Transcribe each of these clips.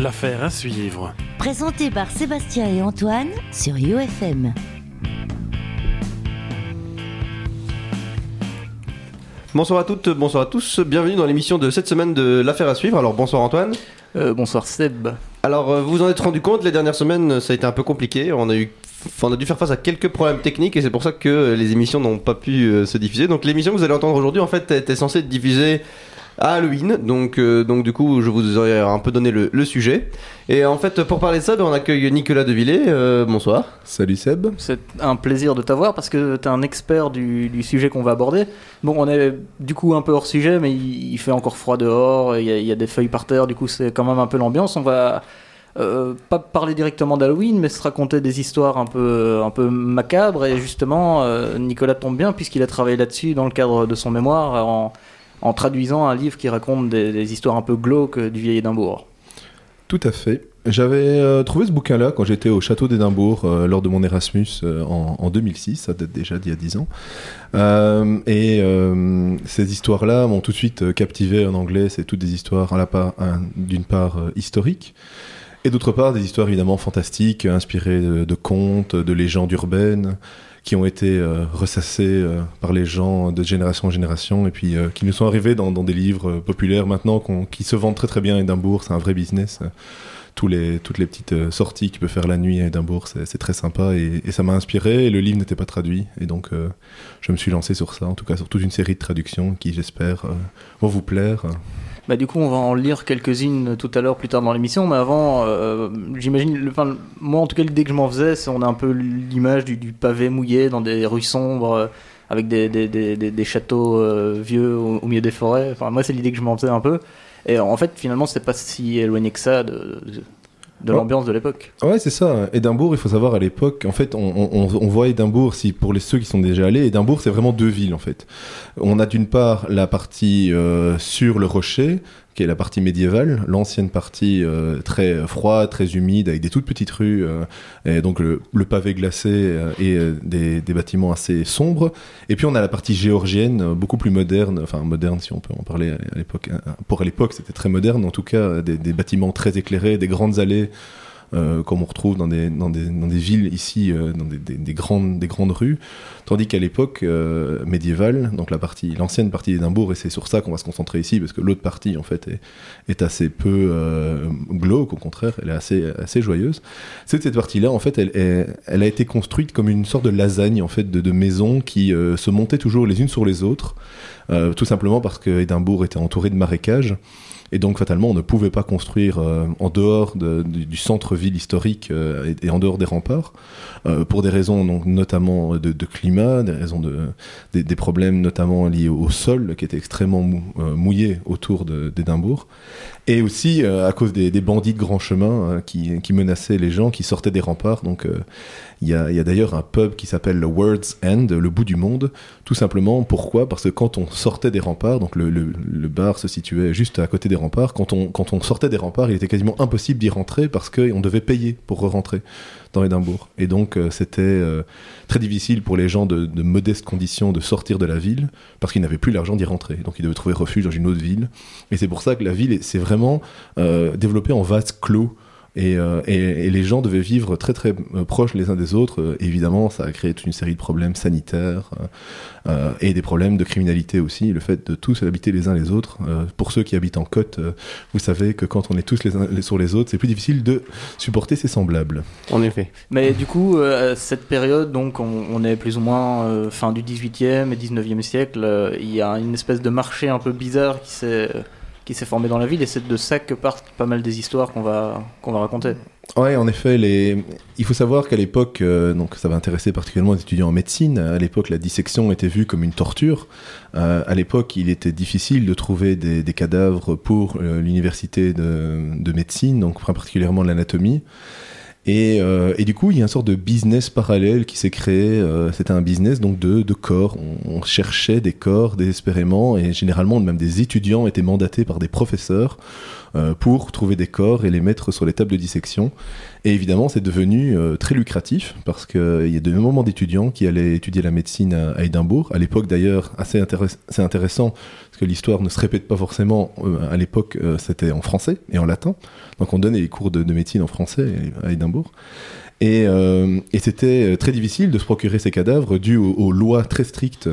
L'affaire à suivre. Présenté par Sébastien et Antoine sur UFM. Bonsoir à toutes, bonsoir à tous, bienvenue dans l'émission de cette semaine de l'affaire à suivre. Alors bonsoir Antoine. Euh, bonsoir Seb. Alors euh, vous vous en êtes rendu compte, les dernières semaines ça a été un peu compliqué, on a eu on a dû faire face à quelques problèmes techniques et c'est pour ça que les émissions n'ont pas pu euh, se diffuser. Donc l'émission que vous allez entendre aujourd'hui en fait était censée être diffusée à Halloween. Donc, euh, donc du coup, je vous aurais un peu donné le, le sujet. Et en fait, pour parler de ça, ben, on accueille Nicolas Devillé. Euh, bonsoir. Salut Seb. C'est un plaisir de t'avoir parce que tu es un expert du, du sujet qu'on va aborder. Bon, on est du coup un peu hors sujet, mais il, il fait encore froid dehors, il y, a, il y, a, des feuilles par terre, du coup c'est quand même un peu l'ambiance. On va euh, pas parler directement d'Halloween, mais se raconter des histoires un peu, un peu macabres. Et justement, euh, Nicolas tombe bien puisqu'il a travaillé là-dessus dans le cadre de son mémoire en en traduisant un livre qui raconte des, histoires un peu glauques du vieil Édimbourg. Tout à fait. J'avais euh, trouvé ce bouquin-là quand j'étais au château d'Édimbourg euh, lors de mon Erasmus euh, en, en, 2006, ça date déjà d'il y a 10 ans. Et ces histoires-là m'ont tout de suite captivé en anglais. C'est toutes des histoires d'une part historiques et d'autre part des histoires évidemment fantastiques, inspirées de contes, de légendes urbaines qui ont été euh, ressassés euh, par les gens de génération en génération et puis euh, qui nous sont arrivés dans, des livres populaires maintenant qui se vendent très très bien à Édimbourg, c'est un vrai business. Tous les, toutes les petites sorties qu'il peut faire la nuit à Édimbourg, c'est très sympa et, et ça m'a inspiré et le livre n'était pas traduit et donc je me suis lancé sur ça, en tout cas sur toute une série de traductions qui j'espère vont vous plaire. Bah, du coup, on va en lire quelques-unes tout à l'heure, plus tard dans l'émission. Mais avant, euh, j'imagine, enfin, moi en tout cas, l'idée que je m'en faisais, c'est on a un peu l'image du, du, pavé mouillé dans des rues sombres, euh, avec des, des, des, des châteaux euh, vieux au, milieu des forêts. Enfin, moi, c'est l'idée que je m'en faisais un peu. Et en fait, finalement, c'est pas si éloigné que ça de de l'ambiance de l'époque. Ouais, c'est ça. Édimbourg, il faut savoir à l'époque, en fait, on, on, on, voit Édimbourg, si pour les ceux qui sont déjà allés, Édimbourg, c'est vraiment deux villes en fait. On a d'une part la partie euh, sur le rocher, qui est la partie médiévale, l'ancienne partie euh, très froide, très humide, avec des toutes petites rues, euh, et donc le, pavé glacé euh, et des, bâtiments assez sombres. Et puis on a la partie géorgienne, beaucoup plus moderne, enfin moderne si on peut en parler à l'époque. Pour l'époque, c'était très moderne, en tout cas, des bâtiments très éclairés, des grandes allées. Euh, comme on retrouve dans des, dans des, dans des villes ici, euh, dans des, des, des, grandes, des grandes rues, tandis qu'à l'époque euh, médiévale, donc la partie, l'ancienne partie d'Édimbourg, et c'est sur ça qu'on va se concentrer ici, parce que l'autre partie en fait est, est assez peu euh, glauque, au contraire, elle est assez, assez joyeuse. C'est cette partie-là, en fait, elle, elle, elle, a été construite comme une sorte de lasagne en fait de, de maisons qui se montaient toujours les unes sur les autres, euh, tout simplement parce que Édimbourg était entouré de marécages. Et donc, fatalement, on ne pouvait pas construire euh, en dehors de, du, du centre-ville historique euh, et, et, en dehors des remparts, euh, pour des raisons donc, notamment de, de, climat, des raisons de, des, des, problèmes notamment liés au sol, qui était extrêmement mou, euh, mouillé autour d'Édimbourg, et aussi euh, à cause des, des, bandits de grand chemin qui, qui, menaçaient les gens qui sortaient des remparts. Donc, il y a, d'ailleurs un pub qui s'appelle le World's End, le bout du monde, tout simplement. Pourquoi? Parce que quand on sortait des remparts, donc le, bar se situait juste à côté des remparts, quand on, quand on sortait des remparts, il était quasiment impossible d'y rentrer parce qu'on devait payer pour re-rentrer dans Édimbourg. Et donc euh, c'était euh, très difficile pour les gens de, de, modestes conditions de sortir de la ville parce qu'ils n'avaient plus l'argent d'y rentrer. Donc ils devaient trouver refuge dans une autre ville. Et c'est pour ça que la ville s'est vraiment euh, développée en vase clos. Et, euh, et, et, les gens devaient vivre très très euh, proches les uns des autres. Euh, évidemment, ça a créé toute une série de problèmes sanitaires euh, et des problèmes de criminalité aussi. Le fait de tous habiter les uns les autres. pour ceux qui habitent en côte, vous savez que quand on est tous les uns les sur les autres, c'est plus difficile de supporter ses semblables. En effet. Mais du coup, à cette période, donc on, on est plus ou moins fin du 18e et 19e siècle, il y a une espèce de marché un peu bizarre qui s'est qui s'est formé dans la ville et c'est de ça que partent pas mal des histoires qu'on va, qu'on va raconter. Ouais, en effet, il faut savoir qu'à l'époque, euh, donc ça va intéresser particulièrement les étudiants en médecine. À l'époque, la dissection était vue comme une torture. Euh, à l'époque, il était difficile de trouver des, cadavres pour euh, l'université de, de, médecine, donc particulièrement l'anatomie. Et, euh, et, du coup, il y a une sorte de business parallèle qui s'est créé. Euh, C'était un business donc de, corps. On, cherchait des corps désespérément, et généralement même des étudiants étaient mandatés par des professeurs euh, pour trouver des corps et les mettre sur les tables de dissection. Et évidemment, c'est devenu très lucratif parce qu'il y a de moments d'étudiants qui allaient étudier la médecine à, à Édimbourg. À l'époque, d'ailleurs, assez intéress intéressant que l'histoire ne se répète pas forcément. Euh, à l'époque, euh, c'était en français et en latin. Donc on donnait les cours de, de médecine en français à Édimbourg. Et, euh, c'était très difficile de se procurer ces cadavres dû aux, lois très strictes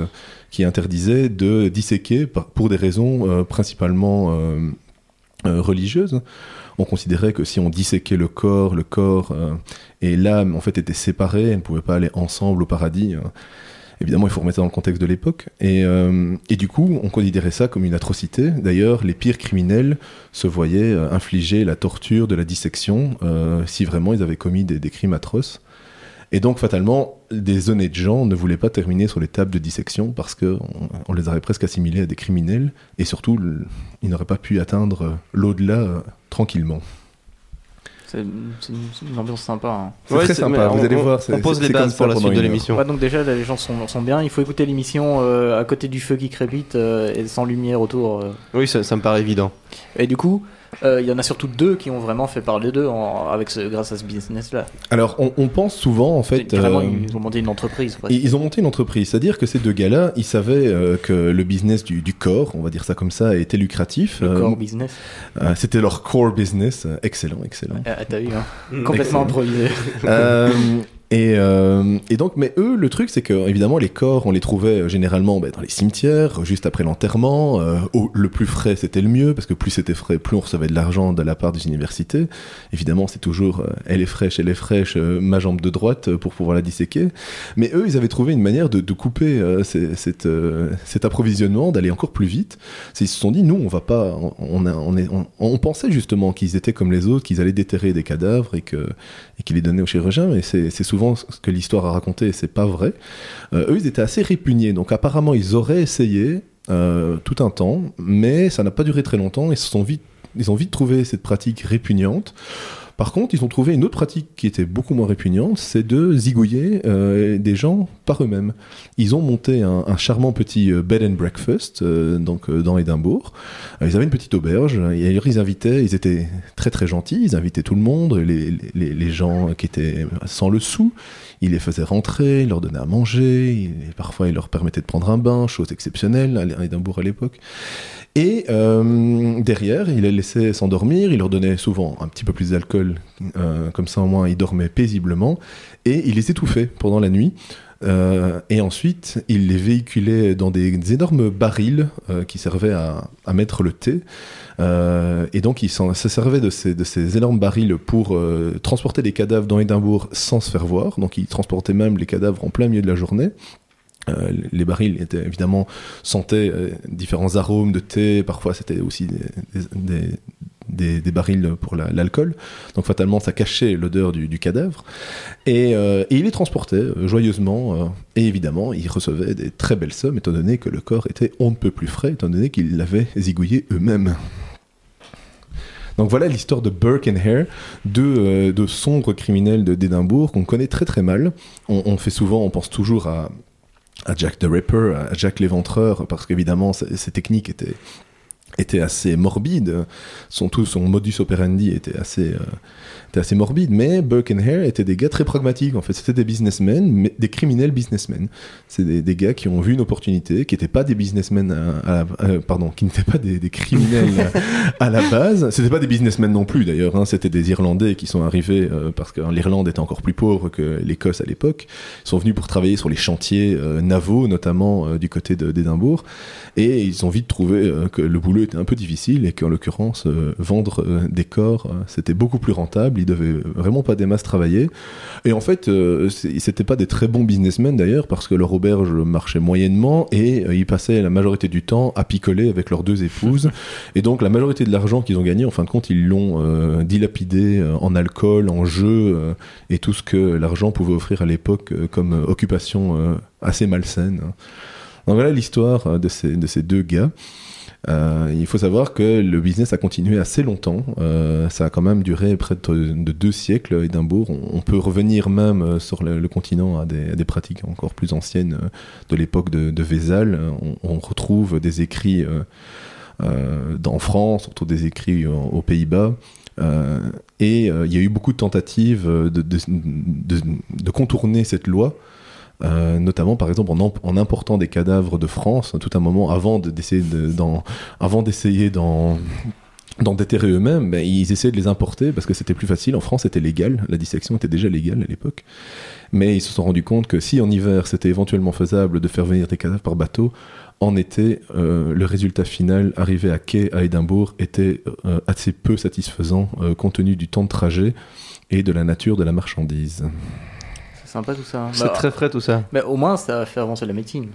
qui interdisaient de disséquer pour des raisons principalement religieuses. On considérait que si on disséquait le corps, le corps et l'âme en fait étaient séparés, elles ne pouvaient pas aller ensemble au paradis. hein. Évidemment, il faut remettre ça dans le contexte de l'époque. Et, euh, et du coup, on considérait ça comme une atrocité. D'ailleurs, les pires criminels se voyaient euh, infliger la torture de la dissection euh, si vraiment ils avaient commis des, crimes atroces. Et donc, fatalement, des honnêtes gens ne voulaient pas terminer sur les tables de dissection parce qu'on on les aurait presque assimilés à des criminels. Et surtout, ils n'auraient pas pu atteindre l'au-delà tranquillement. C'est une, ambiance sympa. hein. C'est très sympa, vous on- allez voir, On pose les bases pour la suite de l'émission. Ouais, donc déjà, là, les gens sont, sont bien. Il faut écouter l'émission euh, à côté du feu qui crépite euh, et sans lumière autour. euh. Oui, ça, ça me paraît évident. Et du coup, euh, il y en a surtout deux qui ont vraiment fait parler d'eux en- avec ce, grâce à ce business-là. Alors, on, on pense souvent, en fait. Vraiment, euh, ils ont monté une entreprise. Ils ils ont monté une entreprise, c'est-à-dire que ces deux gars-là, ils savaient euh, que le business du, du corps, on va dire ça comme ça, était lucratif. Le Euh, core business. euh, C'était leur core business. Excellent, excellent. Ah, T'as vu, hein Mm. Complètement improvisé. Euh, et, donc, mais eux, le truc, c'est que évidemment, les corps, on les trouvait euh, généralement bah, dans les cimetières, juste après l'enterrement. Euh, le plus frais, c'était le mieux, parce que plus c'était frais, plus on recevait de l'argent de la part des universités. Évidemment, c'est toujours elle est fraîche, elle est fraîche, ma jambe de droite pour pouvoir la disséquer. Mais eux, ils avaient trouvé une manière de, couper cet approvisionnement, d'aller encore plus vite. Ils se sont dit, nous, on va pas, on, pensait justement qu'ils étaient comme les autres, qu'ils allaient déterrer des cadavres et et qu'ils les donnaient aux chirurgiens, mais c'est c'est souvent ce que l'histoire a raconté et c'est pas vrai. Euh, eux, ils étaient assez répugnés, donc apparemment, ils auraient essayé euh, tout un temps, mais ça n'a pas duré très longtemps. Ils ils ont vite trouvé cette pratique répugnante. Par contre, ils ont trouvé une autre pratique qui était beaucoup moins répugnante, c'est de zigouiller euh, des gens par eux-mêmes. Ils ont monté un, un charmant petit euh, bed and breakfast euh, donc euh, dans Édimbourg. Euh, ils avaient une petite auberge et ils invitaient, ils étaient très très gentils, ils invitaient tout le monde, les, les, les gens qui étaient sans le sou, ils les faisaient rentrer, ils leur donnaient à manger, parfois ils leur permettaient de prendre un bain, chose exceptionnelle à Édimbourg à l'époque. Et euh, derrière, il les laissait s'endormir, il leur donnait souvent un petit peu plus d'alcool, euh, comme ça au moins ils dormaient paisiblement, et il les étouffait pendant la nuit. Euh, et ensuite, il les véhiculait dans des, énormes barils euh, qui servaient à, mettre le thé. Euh, et donc, il se servait de ces, énormes barils pour transporter les cadavres dans Édimbourg sans se faire voir. Donc, il transportait même les cadavres en plein milieu de la journée. Les barils étaient évidemment sentaient différents arômes de thé. Parfois, c'était aussi des- des- barils pour la- l'alcool. Donc, fatalement, ça cachait l'odeur du, cadavre. Et, euh, il les transportait euh, joyeusement. euh, et évidemment, il recevait des très belles sommes, étant donné que le corps était on ne peut plus frais, étant donné qu'ils l'avaient zigouillé eux-mêmes. Donc voilà l'histoire de Burke and Hare, deux, sombres criminels d'Édimbourg qu'on connaît très très mal. On, fait souvent, on pense toujours à, Jack the Ripper, à Jack l'éventreur, parce qu'évidemment ces techniques étaient, étaient assez morbides. Son, tout son modus operandi était assez, euh, était assez morbide. Mais Burke and Hare étaient des gars très pragmatiques. En fait, c'était des businessmen, mais des criminels businessmen. C'est des, des gars qui ont vu une opportunité, qui n'étaient pas des businessmen, à- euh, pardon, qui n'étaient pas des, des criminels à la base. C'était pas des businessmen non plus d'ailleurs. hein. C'était des Irlandais qui sont arrivés euh, parce que l'Irlande était encore plus pauvre que l'Écosse à l'époque. Ils sont venus pour travailler sur les chantiers navaux, notamment du côté d'Édimbourg, et ils ont vite trouvé que le boulot était un peu difficile et qu'en l'occurrence euh, vendre euh, des corps euh, c'était beaucoup plus rentable. Ils devaient vraiment pas des masses travailler. Et en fait, c'était pas des très bons businessmen d'ailleurs parce que leur auberge marchait moyennement et ils passaient la majorité du temps à picoler avec leurs deux épouses. Et donc la majorité de l'argent qu'ils ont gagné, en fin de compte, ils l'ont dilapidé en alcool, en euh, et tout ce que l'argent pouvait offrir à l'époque comme occupation assez malsaine. Donc voilà l'histoire de ces deux gars. Euh, il faut savoir que le business a continué assez longtemps. Euh, ça a quand même duré près de, de deux siècles, Édimbourg. On, on peut revenir même euh, sur le, continent à des, pratiques encore plus anciennes de l'époque de, de Vézal. On, retrouve des écrits en France, retrouve des écrits aux Pays-Bas. Et il y a eu beaucoup de tentatives de contourner cette loi. Euh, notamment par exemple en, important des cadavres de France, tout un moment avant de- d'essayer de- d'en- avant d'essayer d'en d'en déterrer eux-mêmes, ben, ils essayaient de les importer parce que c'était plus facile. En France, c'était légal, la dissection était déjà légale à l'époque. Mais ils se sont rendus compte que si en hiver c'était éventuellement faisable de faire venir des cadavres par bateau, en été, euh, le résultat final arrivé à quai à Édimbourg était euh, assez peu satisfaisant compte tenu du temps de trajet et de la nature de la marchandise. C'est sympa tout ça. hein. C'est Bah, très frais tout ça. Mais au moins, ça a fait avancer la médecine.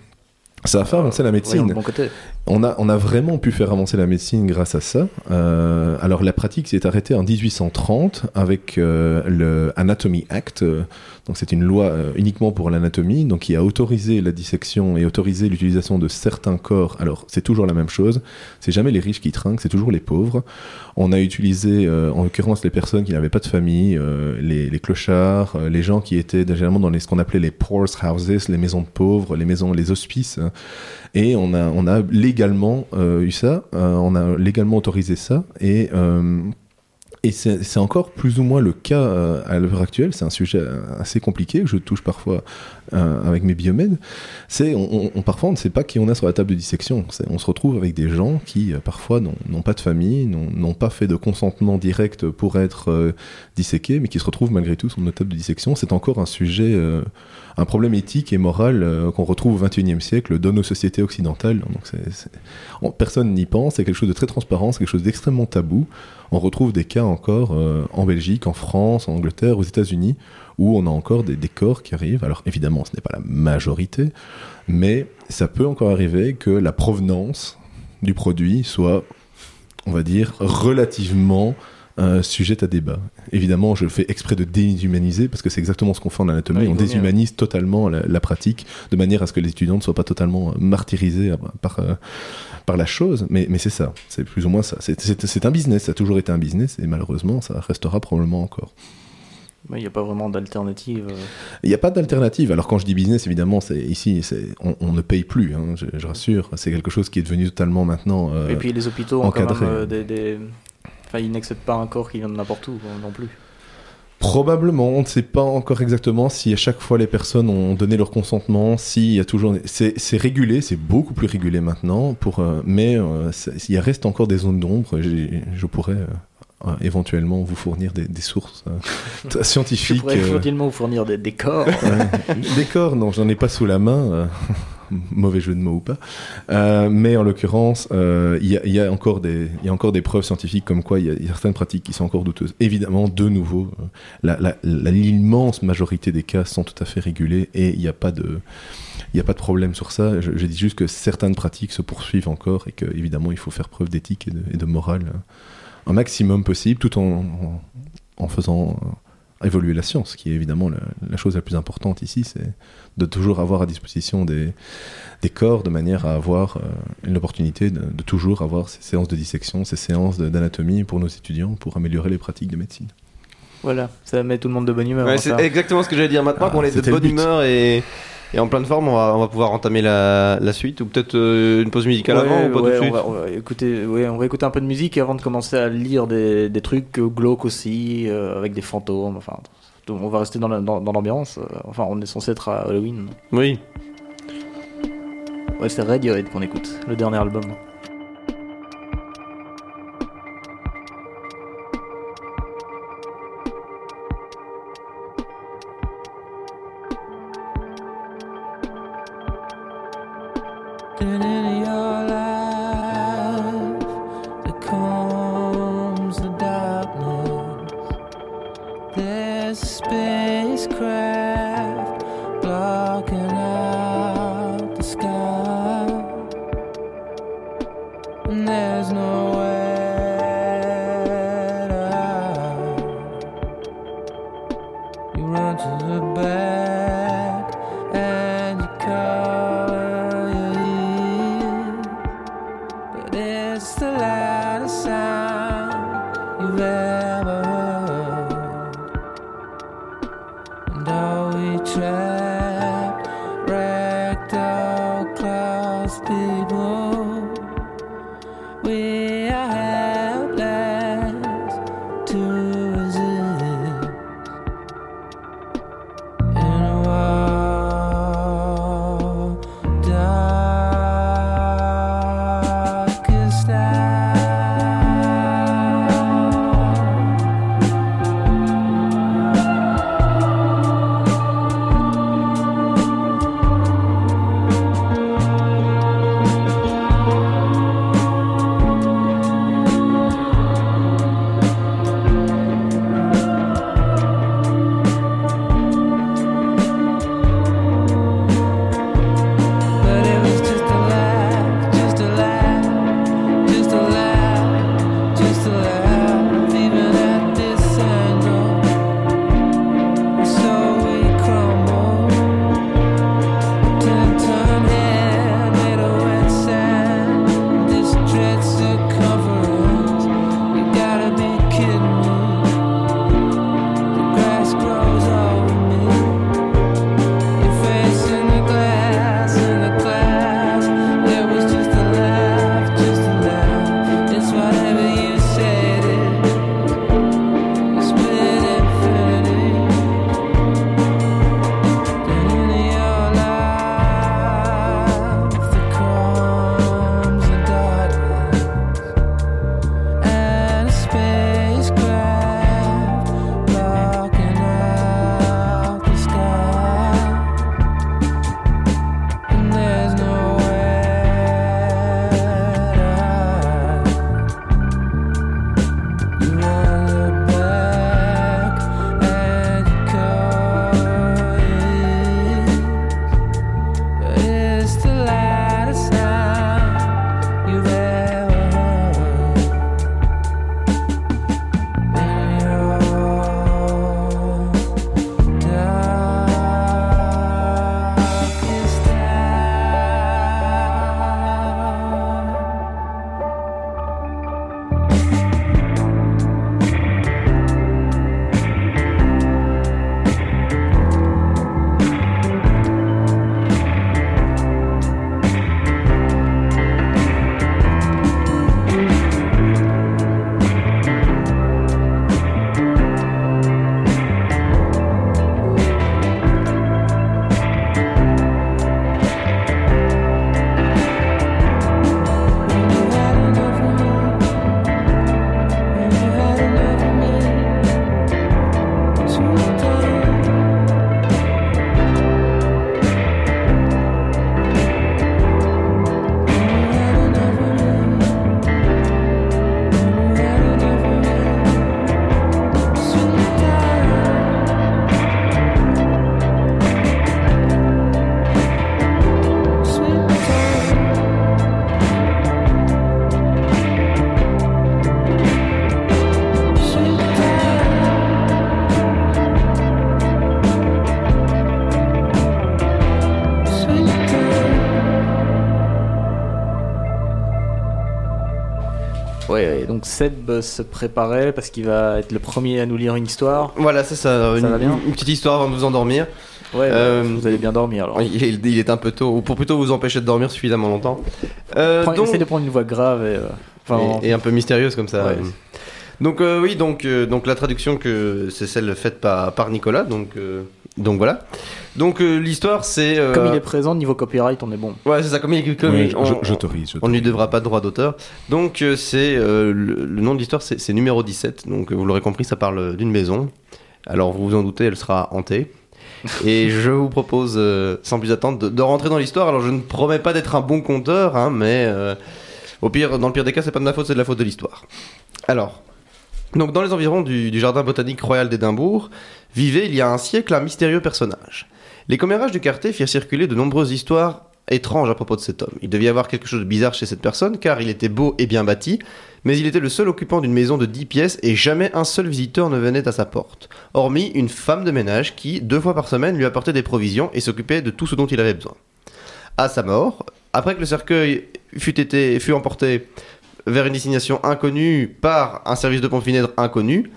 Ça a fait avancer la médecine. le bon côté. On a, on a vraiment pu faire avancer la médecine grâce à ça. Euh, alors la pratique s'est arrêtée en 1830 avec euh, le Anatomy Act. C'est une loi euh, uniquement pour l'anatomie, donc qui a autorisé la dissection et autorisé l'utilisation de certains corps. Alors c'est toujours la même chose. C'est jamais les riches qui trinquent, c'est toujours les pauvres. On a utilisé, euh, en l'occurrence, les personnes qui n'avaient pas de famille, euh, les, clochards, les gens qui étaient généralement dans les, ce qu'on appelait les poor's houses, les maisons de pauvres, les maisons, les hospices. Et on a, on a légalement eu ça, on a légalement autorisé ça, et, et c'est encore plus ou moins le cas euh, à l'heure actuelle. C'est un sujet euh, assez compliqué que je touche parfois euh, avec mes biomèdes. C'est on, parfois on ne sait pas qui on a sur la table de dissection. On se retrouve avec des gens qui euh, parfois n'ont pas de famille, n'ont pas fait de consentement direct pour être euh, disséqués, mais qui se retrouvent malgré tout sur notre table de dissection. C'est encore un sujet, un problème éthique et moral qu'on retrouve au XXIe siècle dans nos sociétés occidentales. Donc personne n'y pense. C'est quelque chose de très transparent, c'est quelque chose d'extrêmement tabou. On retrouve des cas encore en Belgique, en France, en Angleterre, aux États-Unis, où on a encore des, des corps qui arrivent. Alors évidemment, ce n'est pas la majorité, mais ça peut encore arriver que la provenance du produit soit, on va dire, relativement euh, sujette à débat. Évidemment, je fais exprès de déshumaniser parce que c'est exactement ce qu'on fait en anatomie. On déshumanise totalement la, la pratique de manière à ce que les étudiants ne soient pas totalement euh, martyrisés euh, par, euh, par la chose. Mais, mais c'est ça, c'est plus ou moins ça. C'est un business, ça a toujours été un business et malheureusement, ça restera probablement encore. Il n'y a pas vraiment d'alternative. euh. Il n'y a pas d'alternative. Alors quand je dis business, évidemment, c'est ici, on, on ne paye plus. hein, je, je rassure. C'est quelque chose qui est devenu totalement maintenant. euh, Et puis les hôpitaux ont quand encadré. même euh, des, des- Enfin, ils n'acceptent pas un corps qui vient de n'importe où non plus. Probablement, on ne sait pas encore exactement si à chaque fois les personnes ont donné leur consentement, s'il y a toujours, c'est régulé, c'est beaucoup plus régulé maintenant, pour, euh, mais euh, il reste encore des zones d'ombre. Je pourrais euh, euh, éventuellement vous fournir des, des sources euh, Je scientifiques. pourrais euh, éventuellement vous fournir des, des corps. Des corps, non, j'en ai pas sous la main. euh, mauvais jeu de mots ou pas. Euh, mais en l'occurrence, euh, il y, a- il y a encore des, y a encore des preuves scientifiques comme quoi il y, a- il y a certaines pratiques qui sont encore douteuses. Évidemment, de nouveau, l'immense majorité des cas sont tout à fait régulés et il n'y a pas de, il n'y a pas de problème sur ça. Je, je dis juste que certaines pratiques se poursuivent encore et que évidemment, il faut faire preuve d'éthique et de, et de morale euh, un maximum possible, tout en, en, en faisant euh, évoluer la science, qui est évidemment la, la chose la plus importante ici, c'est de toujours avoir à disposition des, des corps de manière à avoir euh, une opportunité de, de toujours avoir ces séances de dissection, ces séances d'anatomie pour nos étudiants, pour améliorer les pratiques de médecine. voilà, ça met tout le monde de bonne humeur. Ouais, hein, c'est exactement ce que j'allais dire. Maintenant Ah, qu'on est de bonne humeur et, et en pleine forme, on va, on va pouvoir entamer la, la suite ou peut-être euh, une pause musicale Ouais, avant ou pas ouais, tout de on, suite va, on va écouter, ouais, on va écouter un peu de musique avant de commencer à lire des, des trucs glauques aussi, euh, avec des fantômes. Enfin, on va rester dans la- dans- dans l'ambiance. euh, enfin, on est censé être à Halloween. Oui. Ouais, c'est Radiohead qu'on écoute, le dernier album. Seb se préparait parce qu'il va être le premier à nous lire une histoire. Voilà, c'est ça. Une, va bien une petite histoire avant de vous endormir. Ouais, Euh, vous allez bien dormir alors. Il est, il est un peu tôt, ou pour plutôt vous empêcher de dormir suffisamment longtemps. Euh, Prends- donc- Essaye de prendre une voix grave et. euh, enfin, et, et un peu mystérieuse comme ça. Ouais. Donc euh, oui, donc, euh, donc la traduction que c'est celle faite par, par Nicolas. Donc, euh, donc voilà. Donc euh, l'histoire c'est. euh, Comme il est présent, niveau copyright, on est bon. Ouais, c'est ça. Comme il, comme Oui, il- on, je- j'autorise. on ne lui j'autorise. devra pas de droit d'auteur. Donc euh, c'est euh, le, le nom de l'histoire, c'est c'est numéro 17. Donc euh, vous l'aurez compris, ça parle d'une maison. Alors vous vous en doutez, elle sera hantée. Et je vous propose, euh, sans plus attendre, de, de rentrer dans l'histoire. Alors je ne promets pas d'être un bon conteur, hein, mais euh, au pire, dans le pire des cas, c'est pas de ma faute, c'est de la faute de l'histoire. Alors, donc dans les environs du, du jardin botanique royal d'Édimbourg, vivait il y a un siècle un mystérieux personnage. Les commérages du quartier firent circuler de nombreuses histoires étranges à propos de cet homme. Il devait y avoir quelque chose de bizarre chez cette personne, car il était beau et bien bâti, mais il était le seul occupant d'une maison de 10 pièces et jamais un seul visiteur ne venait à sa porte, hormis une femme de ménage qui, deux fois par semaine, lui apportait des provisions et s'occupait de tout ce dont il avait besoin. À sa mort, après que le cercueil fut, été, fut emporté vers une destination inconnue par un service de pompe funèbre inconnu,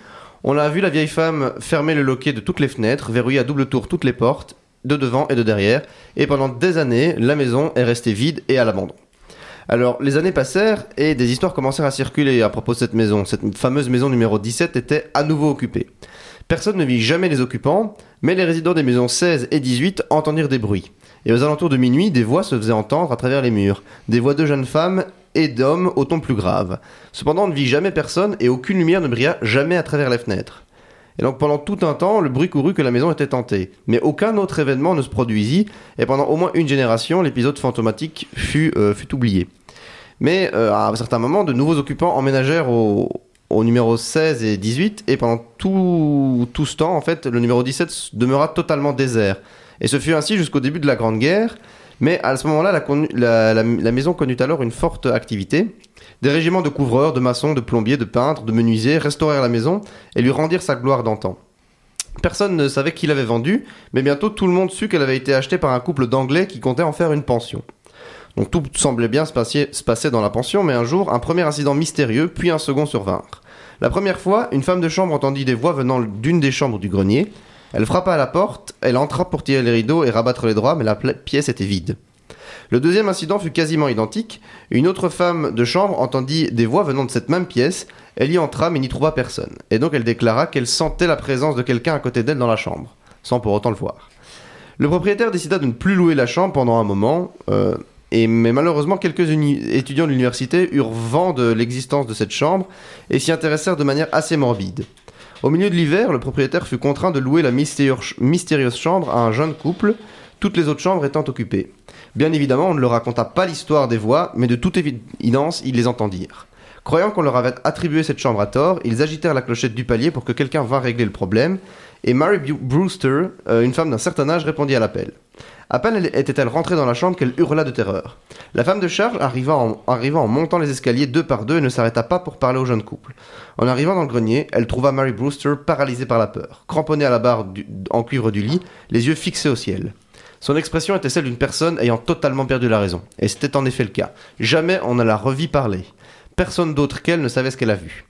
on a vu la vieille femme fermer le loquet de toutes les fenêtres, verrouiller à double tour toutes les portes, de devant et de derrière, et pendant des années, la maison est restée vide et à l'abandon. Alors, les années passèrent et des histoires commencèrent à circuler à propos de cette maison. Cette fameuse maison numéro 17 était à nouveau occupée. Personne ne vit jamais les occupants, mais les résidents des maisons 16 et 18 entendirent des bruits. Et aux alentours de minuit, des voix se faisaient entendre à travers les murs, des voix de jeunes femmes et d'hommes au ton plus grave. Cependant, on ne vit jamais personne et aucune lumière ne brilla jamais à travers les fenêtres. Et donc pendant tout un temps, le bruit courut que la maison était tentée. Mais aucun autre événement ne se produisit, et pendant au moins une génération, l'épisode fantomatique fut, euh, oublié. Mais euh, à un certain moment, de nouveaux occupants emménagèrent au, au numéro 16 et 18, et pendant tout, tout ce temps, en fait, le numéro 17 demeura totalement désert. Et ce fut ainsi jusqu'au début de la Grande Guerre, mais à ce moment-là, la, maison connut alors une forte activité. Des régiments de couvreurs, de maçons, de plombiers, de peintres, de menuisiers restaurèrent la maison et lui rendirent sa gloire d'antan. Personne ne savait qui l'avait vendue, mais bientôt tout le monde sut qu'elle avait été achetée par un couple d'Anglais qui comptait en faire une pension. Donc tout semblait bien se se passer dans la pension, mais un jour, un premier incident mystérieux, puis un second survinrent. La première fois, une femme de chambre entendit des voix venant d'une des chambres du grenier. Elle frappa à la porte, elle entra pour tirer les rideaux et rabattre les draps, mais la pièce était vide. Le deuxième incident fut quasiment identique. Une autre femme de chambre entendit des voix venant de cette même pièce. Elle y entra mais n'y trouva personne. Et donc elle déclara qu'elle sentait la présence de quelqu'un à côté d'elle dans la chambre, sans pour autant le voir. Le propriétaire décida de ne plus louer la chambre pendant un moment. euh, et, mais malheureusement, quelques étudiants de l'université eurent vent de l'existence de cette chambre et s'y intéressèrent de manière assez morbide. Au milieu de l'hiver, le propriétaire fut contraint de louer la mystérieuse chambre à un jeune couple, toutes les autres chambres étant occupées. Bien évidemment, on ne leur raconta pas l'histoire des voix, mais de toute évidence, ils les entendirent. Croyant qu'on leur avait attribué cette chambre à tort, ils agitèrent la clochette du palier pour que quelqu'un vînt régler le problème, et Mary Brewster, euh, une femme d'un certain âge, répondit à l'appel. À peine elle- était-elle rentrée dans la chambre qu'elle hurla de terreur. La femme de Charles arriva en, montant les escaliers deux par deux et ne s'arrêta pas pour parler au jeune couple. En arrivant dans le grenier, elle trouva Mary Brewster paralysée par la peur, cramponnée à la barre en cuivre du lit, les yeux fixés au ciel. Son expression était celle d'une personne ayant totalement perdu la raison. Et c'était en effet le cas. Jamais on ne la revit parler. Personne d'autre qu'elle ne savait ce qu'elle a vu.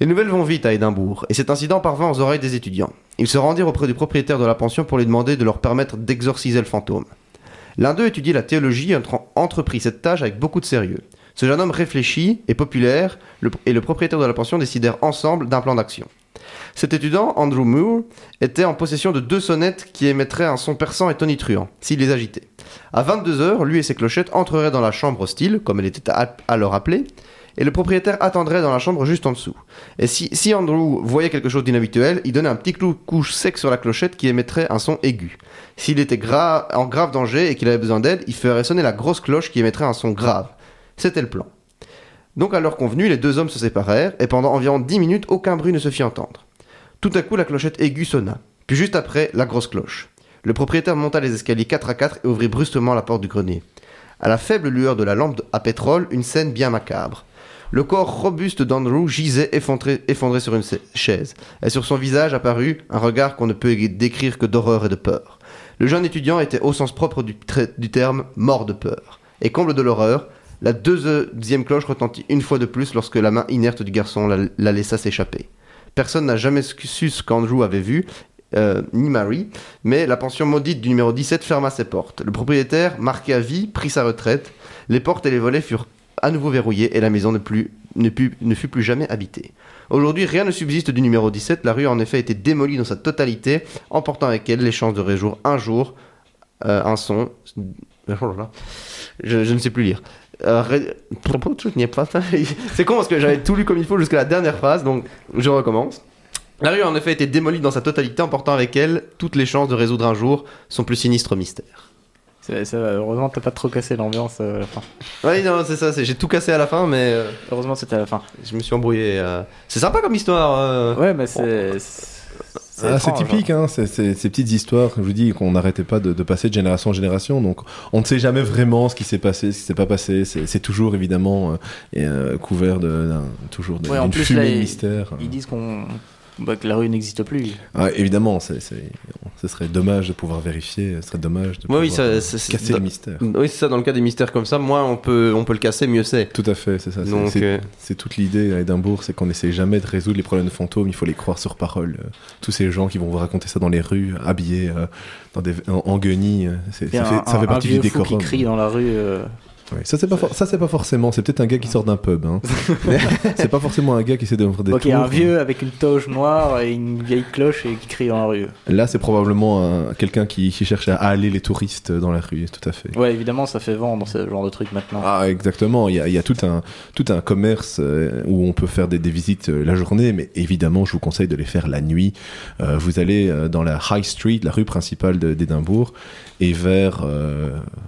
Les nouvelles vont vite à Édimbourg, et cet incident parvint aux oreilles des étudiants. Ils se rendirent auprès du propriétaire de la pension pour lui demander de leur permettre d'exorciser le fantôme. L'un d'eux étudiait la théologie et entre- entreprit cette tâche avec beaucoup de sérieux. Ce jeune homme réfléchi et populaire, et le propriétaire de la pension décidèrent ensemble d'un plan d'action. Cet étudiant, Andrew Moore, était en possession de deux sonnettes qui émettraient un son perçant et tonitruant, s'il les agitait. À 22h, lui et ses clochettes entreraient dans la chambre hostile, comme elle était alors appelée, et le propriétaire attendrait dans la chambre juste en dessous. Et si, Andrew voyait quelque chose d'inhabituel, il donnait un petit clou couche sec sur la clochette qui émettrait un son aigu. S'il était en grave danger et qu'il avait besoin d'aide, il ferait sonner la grosse cloche qui émettrait un son grave. C'était le plan. Donc à l'heure convenue, les deux hommes se séparèrent, et pendant environ dix minutes, aucun bruit ne se fit entendre. Tout à coup, la clochette aiguë sonna, puis juste après, la grosse cloche. Le propriétaire monta les escaliers 4 à 4 et ouvrit brusquement la porte du grenier. À la faible lueur de la lampe à pétrole, une scène bien macabre. Le corps robuste d'Andrew gisait effondré, sur une chaise, et sur son visage apparut un regard qu'on ne peut décrire que d'horreur et de peur. Le jeune étudiant était au sens propre du, terme mort de peur. Et comble de l'horreur, La deuxième cloche retentit une fois de plus lorsque la main inerte du garçon la, la laissa s'échapper. Personne n'a jamais su ce qu'Andrew avait vu, euh, ni Mary, mais la pension maudite du numéro 17 ferma ses portes. Le propriétaire, marqué à vie, prit sa retraite. Les portes et les volets furent à nouveau verrouillés et la maison ne, fut plus jamais habitée. Aujourd'hui, rien ne subsiste du numéro 17. La rue a en effet été démolie dans sa totalité, emportant avec elle les chances de réjour un jour euh, un son. Oh là là. Je, je ne sais plus lire. Euh, ré- C'est con parce que j'avais tout lu comme il faut jusqu'à la dernière phrase, donc je recommence. La rue a en effet été démolie dans sa totalité, emportant avec elle toutes les chances de résoudre un jour son plus sinistre mystère. Heureusement, t'as pas trop cassé l'ambiance euh, à la fin. Oui, non, c'est ça, c'est- j'ai tout cassé à la fin, mais euh, Heureusement, c'était à la fin. je me suis embrouillé. euh. C'est sympa comme histoire. euh. Ouais, mais c'est. c'est- Ah, c'est étrange, typique, hein, c'est- c'est- ces petites histoires, comme je vous dis, qu'on n'arrêtait pas de, de passer de génération en génération. Donc, on ne sait jamais vraiment ce qui s'est passé, ce qui s'est pas passé. C'est c'est toujours évidemment euh, et, euh, couvert de, d'un- toujours de- Ouais, en d'une plus, fumée là, de il- mystère. Ils disent qu'on. Bah, que la rue n'existe plus. Ah, évidemment, c'est, ce serait dommage de pouvoir vérifier, ce serait dommage de Ouais, pouvoir oui, ça- euh, casser le mystère. Oui, c'est ça, dans le cas des mystères comme ça, moins on peut, on peut le casser, mieux c'est. Tout à fait, c'est ça. c'est- Donc, c'est, euh, toute l'idée à Édimbourg, c'est qu'on n'essaie jamais de résoudre les problèmes de fantômes, il faut les croire sur parole. Euh, Tous ces gens qui vont vous raconter ça dans les rues, habillés euh, dans des, en, en guenilles, ça, fait, un, ça fait un partie vieux du fou décorum. qui crie dans la rue. euh, Ouais, Ça, c'est pas, for- ça, c'est pas forcément, c'est peut-être un gars qui sort d'un pub. Hein. c'est pas forcément un gars qui essaie de des Ok, un tours. vieux avec une toge noire et une vieille cloche et qui crie dans la rue. Là, c'est probablement un- quelqu'un qui, qui cherche à haler les touristes dans la rue, tout à fait. Ouais, évidemment, ça fait vendre ce genre de truc maintenant. Ah, exactement. Il y a, il y a tout, un, tout un commerce euh, où on peut faire des, des visites euh, la journée, mais évidemment, je vous conseille de les faire la nuit. Euh, vous allez dans la High Street, la rue principale de- d'Édimbourg, et vers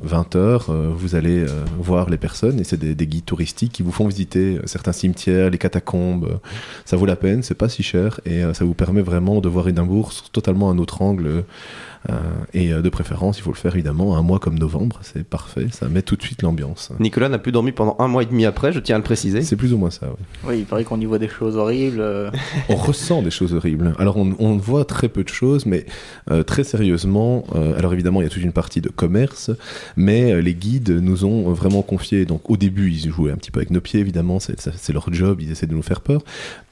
20h, vous allez euh, voir les personnes, et c'est des, des guides touristiques qui vous font visiter euh, certains cimetières, les catacombes. Euh, Ça vaut la peine, c'est pas si cher, et euh, ça vous permet vraiment de voir Édimbourg totalement un autre angle. Euh, et euh, de préférence, il faut le faire évidemment un mois comme novembre, c'est parfait, ça met tout de suite l'ambiance. Nicolas n'a plus dormi pendant un mois et demi après, je tiens à le préciser. C'est plus ou moins ça, oui. Oui, il paraît qu'on y voit des choses horribles. euh, On ressent des choses horribles. Alors on, on voit très peu de choses, mais euh, très sérieusement, euh, alors évidemment il y a toute une partie de commerce, mais euh, les guides nous ont vraiment confié, donc au début ils jouaient un petit peu avec nos pieds évidemment, c'est leur job, ils essaient de nous faire peur.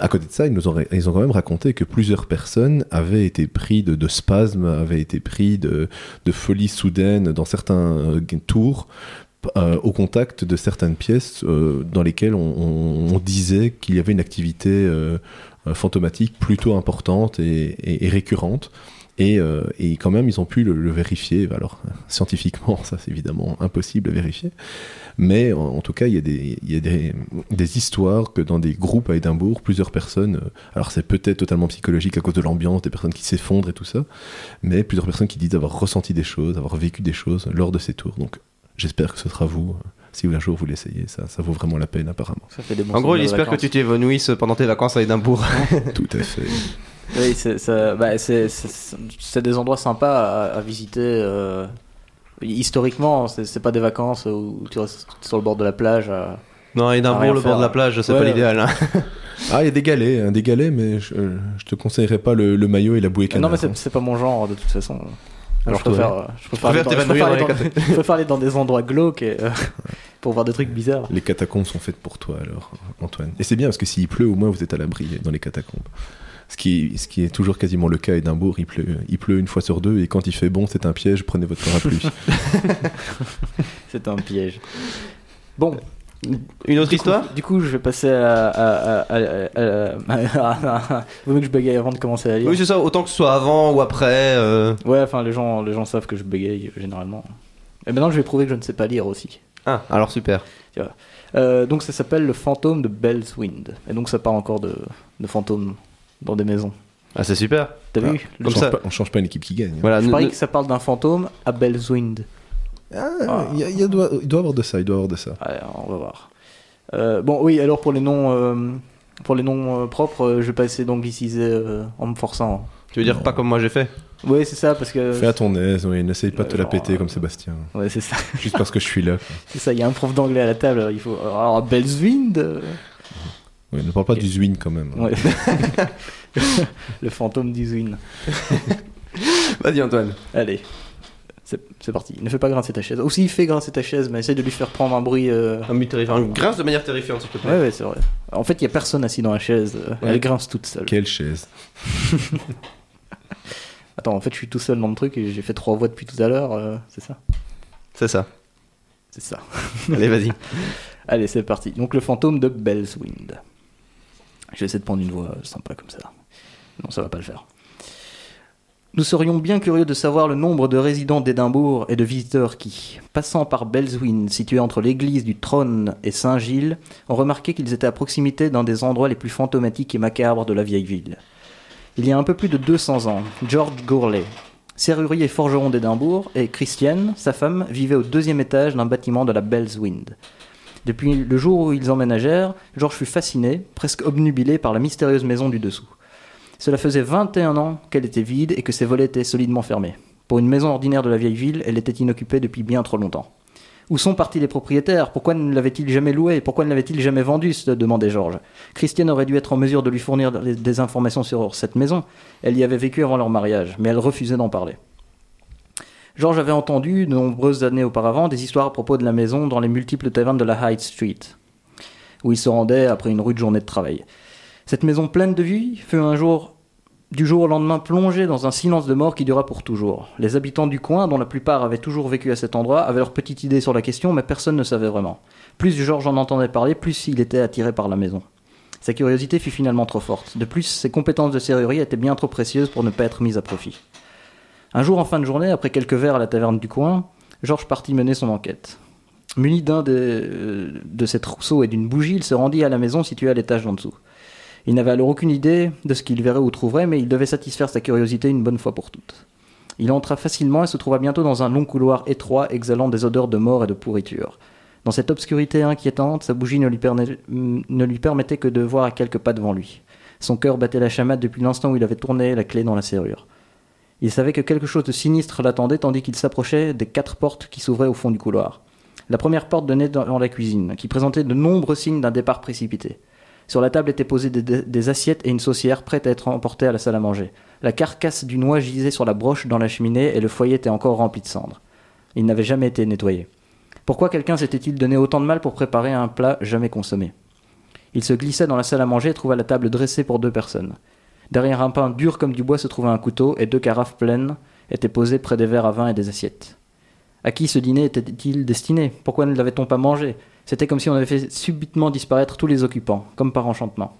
À côté de ça, ils nous ont, ils ont quand même raconté que plusieurs personnes avaient été pris de, de spasmes, avaient été pris de, de folie soudaine dans certains euh, tours. euh, au contact de certaines pièces euh, dans lesquelles on, disait qu'il y avait une activité fantomatique plutôt importante et, récurrente. Et, quand même, ils ont pu le vérifier. Alors, scientifiquement, ça c'est évidemment impossible à vérifier. Mais en, en tout cas, il y a, des, il y a des, des histoires que dans des groupes à Édimbourg, plusieurs personnes, euh, alors c'est peut-être totalement psychologique à cause de l'ambiance, des personnes qui s'effondrent et tout ça, mais plusieurs personnes qui disent avoir ressenti des choses, avoir vécu des choses lors de ces tours. Donc, j'espère que ce sera vous. euh, Si un jour vous l'essayez, ça, ça vaut vraiment la peine apparemment. Ça fait des bons En gros, il espère que tu t'évanouisses pendant tes vacances à Édimbourg. Tout à fait. Oui, c'est bah, des endroits sympas à, à visiter. euh, Historiquement, c'est pas des vacances où tu restes sur le bord de la plage. à- non, Édimbourg, le bord de la plage, c'est Ouais, pas l'idéal. hein. Ah, il y a des galets, hein, des galets, mais je, je te conseillerais pas le, le maillot et la bouée Non, canard. mais c'est hein. c'est pas mon genre de toute façon. Alors, je préfère, euh, je préfère, aller, dans, je préfère t'évanouir aller dans les dans- je préfère aller dans des endroits glauques et, euh, pour voir des trucs bizarres. Les catacombes sont faites pour toi alors, Antoine. Et c'est bien parce que s'il pleut, au moins vous êtes à l'abri dans les catacombes. Ce qui, ce qui est toujours quasiment le cas à Édimbourg, il pleut, il pleut une fois sur deux et quand il fait bon, c'est un piège, prenez votre parapluie. C'est un piège. Bon, Une autre du coup- histoire Du coup, je vais passer à. à- à- à- à- à- Vaut mieux que je bégaye avant de commencer à lire. Oui, c'est ça, autant que ce soit avant ou après. euh. Ouais, enfin, les gens, les gens savent que je bégaye généralement. Et maintenant, je vais prouver que je ne sais pas lire aussi. Ah, alors super. Euh, donc, ça s'appelle Le fantôme de Bell's Wind. Et donc, ça parle encore de, de fantômes dans des maisons. Ah, c'est super. T'as Ah, vu on, Comme change ça. pas, on change pas une équipe qui gagne. hein. Voilà, Je parie que ça parle d'un fantôme à Bell's Wind. Ah, il y a- il y a- doit, il doit avoir de ça, il doit avoir de ça. On va voir. Euh, bon, oui, alors pour les noms, euh, pour les noms euh, propres, euh, je vais pas essayer d'angliciser euh, en me forçant. tu veux dire pas comme moi j'ai fait? Oui, c'est ça, parce que. Fais à ton aise, oui, n'essaye pas de te la péter euh, comme Sébastien. Ouais, c'est ça. Juste parce que je suis là. C'est ça, il y a un prof d'anglais à la table, il faut. Alors, Bell's Wind euh, Oui, ne parle pas du Zwin quand même. ouais. Le fantôme d'Izuin. Vas-y, Antoine. Allez. C'est parti. Ne fais pas grincer ta chaise. Aussi, fais grincer ta chaise, mais essaye de lui faire prendre un bruit. euh, Un but terrifiant. Grince de manière terrifiante, s'il te plaît. Ouais, ouais, c'est vrai. En fait, il y a personne assis dans la chaise. euh, Ouais. Elle grince toute seule. Quelle chaise. Attends, en fait, je suis tout seul dans le truc et j'ai fait trois voix depuis tout à l'heure. euh, c'est ça? C'est ça. C'est ça. Allez, vas-y. Allez, c'est parti. Donc, le fantôme de Bellswind. Je vais essayer de prendre une voix sympa comme ça. Non, ça va pas le faire. Nous serions bien curieux de savoir le nombre de résidents d'Édimbourg et de visiteurs qui, passant par Bellswind, situé entre l'église du Trône et Saint-Gilles, ont remarqué qu'ils étaient à proximité d'un des endroits les plus fantomatiques et macabres de la vieille ville. Il y a un peu plus de 200 ans, George Gourlay, serrurier et forgeron d'Édimbourg, et Christiane, sa femme, vivaient au deuxième étage d'un bâtiment de la Bellswind. Depuis le jour où ils emménagèrent, George fut fasciné, presque obnubilé par la mystérieuse maison du dessous. Cela faisait 21 ans qu'elle était vide et que ses volets étaient solidement fermés. Pour une maison ordinaire de la vieille ville, elle était inoccupée depuis bien trop longtemps. Où sont partis les propriétaires? Pourquoi ne l'avaient-ils jamais louée Pourquoi ne l'avaient-ils jamais vendue se demandait Georges. Christiane aurait dû être en mesure de lui fournir des informations sur cette maison. Elle y avait vécu avant leur mariage, mais elle refusait d'en parler. George avait entendu, de nombreuses années auparavant, des histoires à propos de la maison dans les multiples tavernes de la Hyde Street, où il se rendait après une rude journée de travail. Cette maison pleine de vie fut un jour, du jour au lendemain, plongée dans un silence de mort qui dura pour toujours. Les habitants du coin, dont la plupart avaient toujours vécu à cet endroit, avaient leur petite idée sur la question, mais personne ne savait vraiment. Plus George en entendait parler, plus il était attiré par la maison. Sa curiosité fut finalement trop forte. De plus, ses compétences de serrurier étaient bien trop précieuses pour ne pas être mises à profit. Un jour en fin de journée, après quelques verres à la taverne du coin, Georges partit mener son enquête. Muni d'un euh, de ses trousseaux et d'une bougie, il se rendit à la maison située à l'étage d'en dessous. Il n'avait alors aucune idée de ce qu'il verrait ou trouverait, mais il devait satisfaire sa curiosité une bonne fois pour toutes. Il entra facilement et se trouva bientôt dans un long couloir étroit exhalant des odeurs de mort et de pourriture. Dans cette obscurité inquiétante, sa bougie ne lui permettait que de voir à quelques pas devant lui. Son cœur battait la chamade depuis l'instant où il avait tourné la clé dans la serrure. Il savait que quelque chose de sinistre l'attendait tandis qu'il s'approchait des quatre portes qui s'ouvraient au fond du couloir. La première porte donnait dans la cuisine, qui présentait de nombreux signes d'un départ précipité. Sur la table étaient posées des, assiettes et une saucière prête à être emportée à la salle à manger. La carcasse du noix gisait sur la broche dans la cheminée et le foyer était encore rempli de cendres. Il n'avait jamais été nettoyé. Pourquoi quelqu'un s'était-il donné autant de mal pour préparer un plat jamais consommé? Il se glissa dans la salle à manger et trouva la table dressée pour deux personnes. Derrière un pain dur comme du bois se trouvait un couteau et deux carafes pleines étaient posées près des verres à vin et des assiettes. À qui ce dîner était-il destiné? Pourquoi ne l'avait-on pas mangé? C'était comme si on avait fait subitement disparaître tous les occupants, comme par enchantement.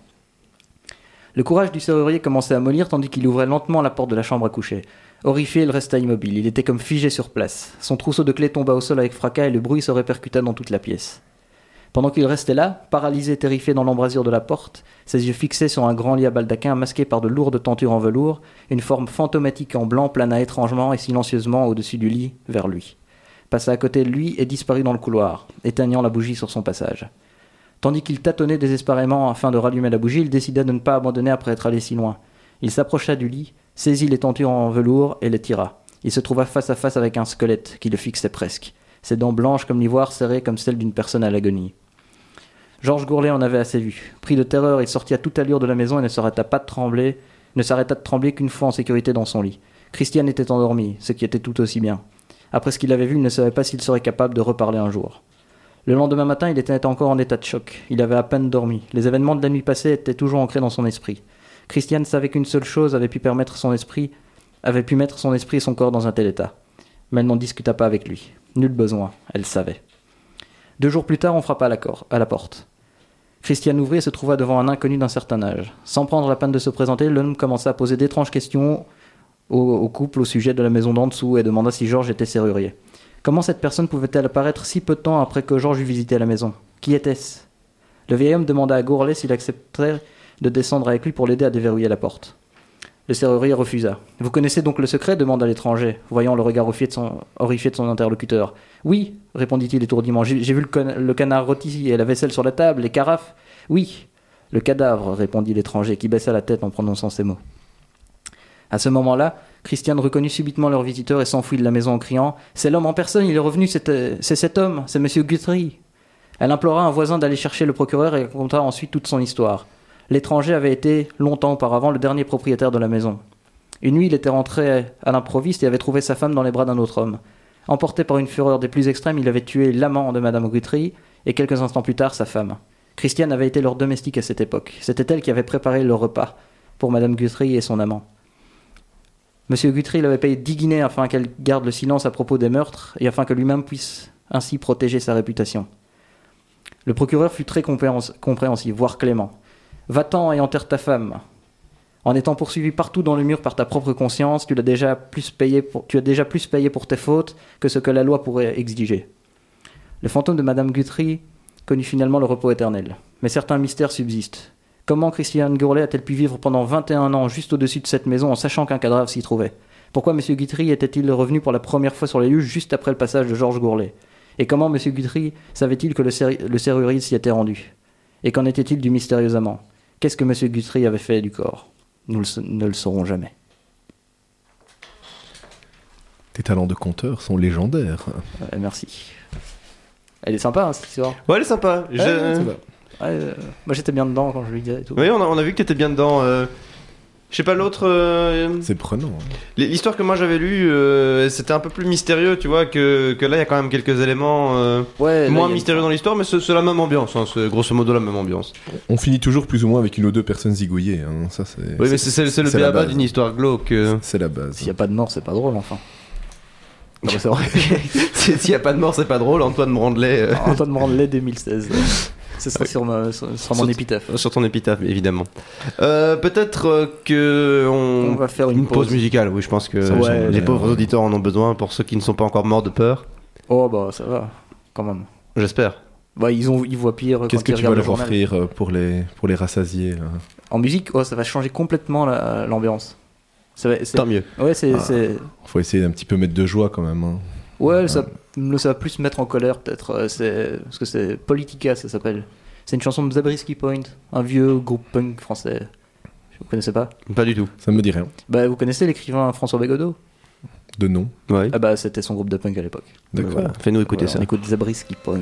Le courage du serrurier commençait à mollir tandis qu'il ouvrait lentement la porte de la chambre à coucher. Horrifié, il resta immobile. Il était comme figé sur place. Son trousseau de clés tomba au sol avec fracas et le bruit se répercuta dans toute la pièce. Pendant qu'il restait là, paralysé terrifié dans l'embrasure de la porte, ses yeux fixés sur un grand lit à baldaquin masqué par de lourdes tentures en velours, une forme fantomatique en blanc plana étrangement et silencieusement au-dessus du lit, vers lui. Passa à côté de lui et disparut dans le couloir, éteignant la bougie sur son passage. Tandis qu'il tâtonnait désespérément afin de rallumer la bougie, il décida de ne pas abandonner après être allé si loin. Il s'approcha du lit, saisit les tentures en velours et les tira. Il se trouva face à face avec un squelette qui le fixait presque, ses dents blanches comme l'ivoire serrées comme celles d'une personne à l'agonie. Georges Gourlet en avait assez vu. Pris de terreur, il sortit à toute allure de la maison et ne s'arrêta pas de trembler, ne s'arrêta de trembler qu'une fois en sécurité dans son lit. Christiane était endormie, ce qui était tout aussi bien. Après ce qu'il avait vu, il ne savait pas s'il serait capable de reparler un jour. Le lendemain matin, il était encore en état de choc. Il avait à peine dormi. Les événements de la nuit passée étaient toujours ancrés dans son esprit. Christiane savait qu'une seule chose avait pu permettre son esprit, avait pu mettre son esprit et son corps dans un tel état. Mais elle n'en discuta pas avec lui. Nul besoin, elle savait. Deux jours plus tard, on frappa à la, porte. Christiane ouvrit et se trouva devant un inconnu d'un certain âge. Sans prendre la peine de se présenter, l'homme commença à poser d'étranges questions au, au couple au sujet de la maison d'en dessous et demanda si Georges était serrurier. Comment cette personne pouvait-elle apparaître si peu de temps après que Georges eût visité la maison? Qui était-ce? Le vieil homme demanda à Gourlet s'il accepterait de descendre avec lui pour l'aider à déverrouiller la porte. Le serrurier refusa. Vous connaissez donc le secret demanda l'étranger, voyant le regard horrifié de son, interlocuteur. Oui, répondit-il étourdiment. J'ai vu le, canard rôti et la vaisselle sur la table, les carafes. Oui, le cadavre, répondit l'étranger, qui baissa la tête en prononçant ces mots. À ce moment-là, Christiane reconnut subitement leur visiteur et s'enfuit de la maison en criant C'est l'homme en personne, il est revenu, c'est euh, cet homme, c'est monsieur Guthrie. Elle implora un voisin d'aller chercher le procureur et raconta ensuite toute son histoire. L'étranger avait été, longtemps auparavant, le dernier propriétaire de la maison. Une nuit, il était rentré à l'improviste et avait trouvé sa femme dans les bras d'un autre homme. Emporté par une fureur des plus extrêmes, il avait tué l'amant de Madame Guthrie et quelques instants plus tard sa femme. Christiane avait été leur domestique à cette époque. C'était elle qui avait préparé le repas pour Madame Guthrie et son amant. Monsieur Guthrie l'avait payé 10 guinées afin qu'elle garde le silence à propos des meurtres et afin que lui-même puisse ainsi protéger sa réputation. Le procureur fut très compréhens- compréhensif, voire clément. Va-t'en et enterre ta femme. En étant poursuivi partout dans le mur par ta propre conscience, tu, as déjà plus payé pour tes fautes que ce que la loi pourrait exiger. Le fantôme de Madame Guthrie connut finalement le repos éternel. Mais certains mystères subsistent. Comment Christiane Gourlet a-t-elle pu vivre pendant 21 ans juste au-dessus de cette maison en sachant qu'un cadavre s'y trouvait? Pourquoi M. Guthrie était-il revenu pour la première fois sur les lieux juste après le passage de Georges Gourlet Et comment M. Guthrie savait-il que le serrurier s'y était rendu? Et qu'en était-il du mystérieux amant? Qu'est-ce que M. Guthrie avait fait du corps? Nous le ne le saurons jamais. Tes talents de conteur sont légendaires. Euh, merci. Elle est sympa hein, cette histoire. Ouais, elle est sympa. Je- Ouais, ça va. Ouais, euh, moi j'étais bien dedans quand je lui disais et tout. Oui, on a, on a vu que t'étais bien dedans. euh, Je sais pas l'autre. euh, C'est prenant. hein. L'histoire que moi j'avais lue, euh, c'était un peu plus mystérieux, tu vois, que, que là il y a quand même quelques éléments euh, Ouais, moins mystérieux dans l'histoire, mais c'est la même ambiance, hein, c'est grosso modo la même ambiance. On finit toujours plus ou moins avec une ou deux personnes zigouillées. hein. Ça, c'est. Oui, mais c'est le c'est la béaba base. d'une histoire glauque. C'est la base. S'il n'y a pas de mort, c'est pas drôle enfin. Non, mais c'est vrai. S'il y a pas de mort, c'est pas drôle. Antoine Brandelet euh, Antoine Brandelet 2016. Ce sera sur, ma- sur- sur mon Sur- épitaphe. sur ton épitaphe, évidemment. Euh, Peut-être euh, que on... On va faire une, une pause musicale. Oui, je pense que ouais, les ouais. pauvres auditeurs en ont besoin pour ceux qui ne sont pas encore morts de peur. Oh bah ça va, quand même. J'espère. Bah ils, ont, ils voient pire Qu'est-ce que tu vas le leur offrir euh, pour les, pour les rassasier là? En musique, oh, ça va changer complètement la- l'ambiance. Ça va- c'est- Tant mieux. Ouais, c'est, Ah. c'est- Faut essayer d'un petit peu mettre de joie quand même. hein. ouais ça, ça va plus se mettre en colère peut-être. euh, C'est, parce que c'est Politica, ça s'appelle. C'est une chanson de Zabriskie Point, un vieux groupe punk français. Vous connaissez pas Pas du tout. Ça me dit rien. Bah vous connaissez l'écrivain François Bégodeau? De nom. Ouais. Ah bah c'était son groupe de punk à l'époque. D'accord. Voilà. Fais-nous écouter Voilà, ça. On écoute Zabriskie Point.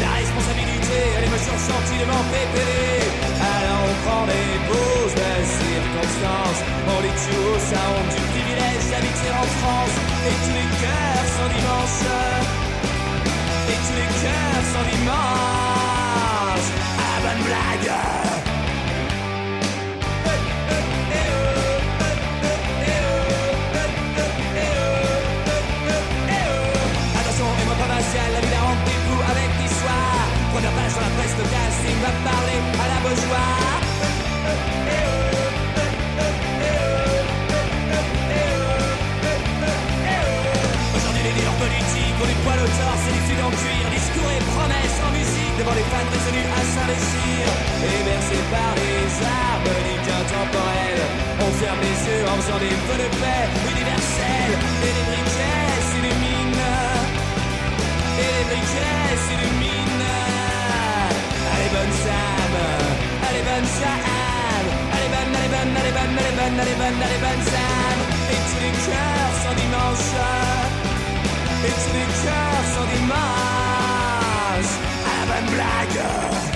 La responsabilité, elle est mesure gentiment pépélée Alors on prend des pauses de circonstances On les tue au sound du privilège d'habiter en France. Et tous les cœurs sont dimanche Et tous les cœurs sont dimanche et des fils en cuir. Discours et promesses en musique devant les fans résolus à s'investir. Et bercés par les harmoniques intemporelles, on ferme les yeux en faisant des feux de paix universels. Et les briquets s'illuminent. Et les briquets s'illuminent. Allez, bonne Sam, allez, bonne Sam, allez, bonne, allez, bonne, allez, bonne, allez, bonne, allez, bonne, allez, bonne Sam. Et tous les cœurs sont dimanche. Et tous les cœurs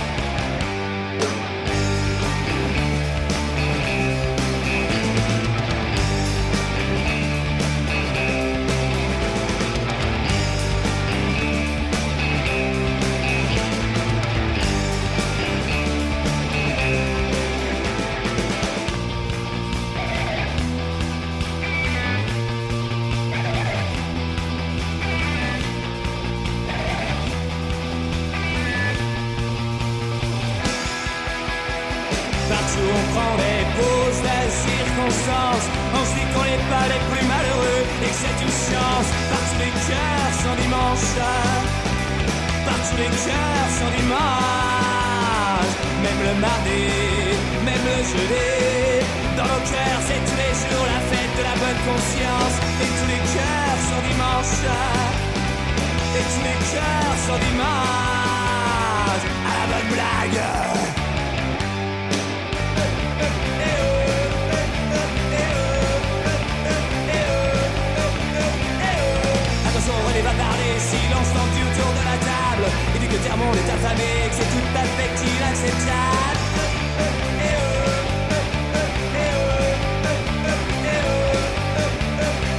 cœurs sont dimanche Partout les cœurs sont dimanche. Même le mardi, même le jeudi Dans nos cœurs c'est tous les jours la fête de la bonne conscience. Et tous les cœurs sont dimanche Et tous les cœurs sont dimanche. À la bonne monde est affamé, que c'est toute perspective inacceptable. Eh oh, eh oh, eh oh,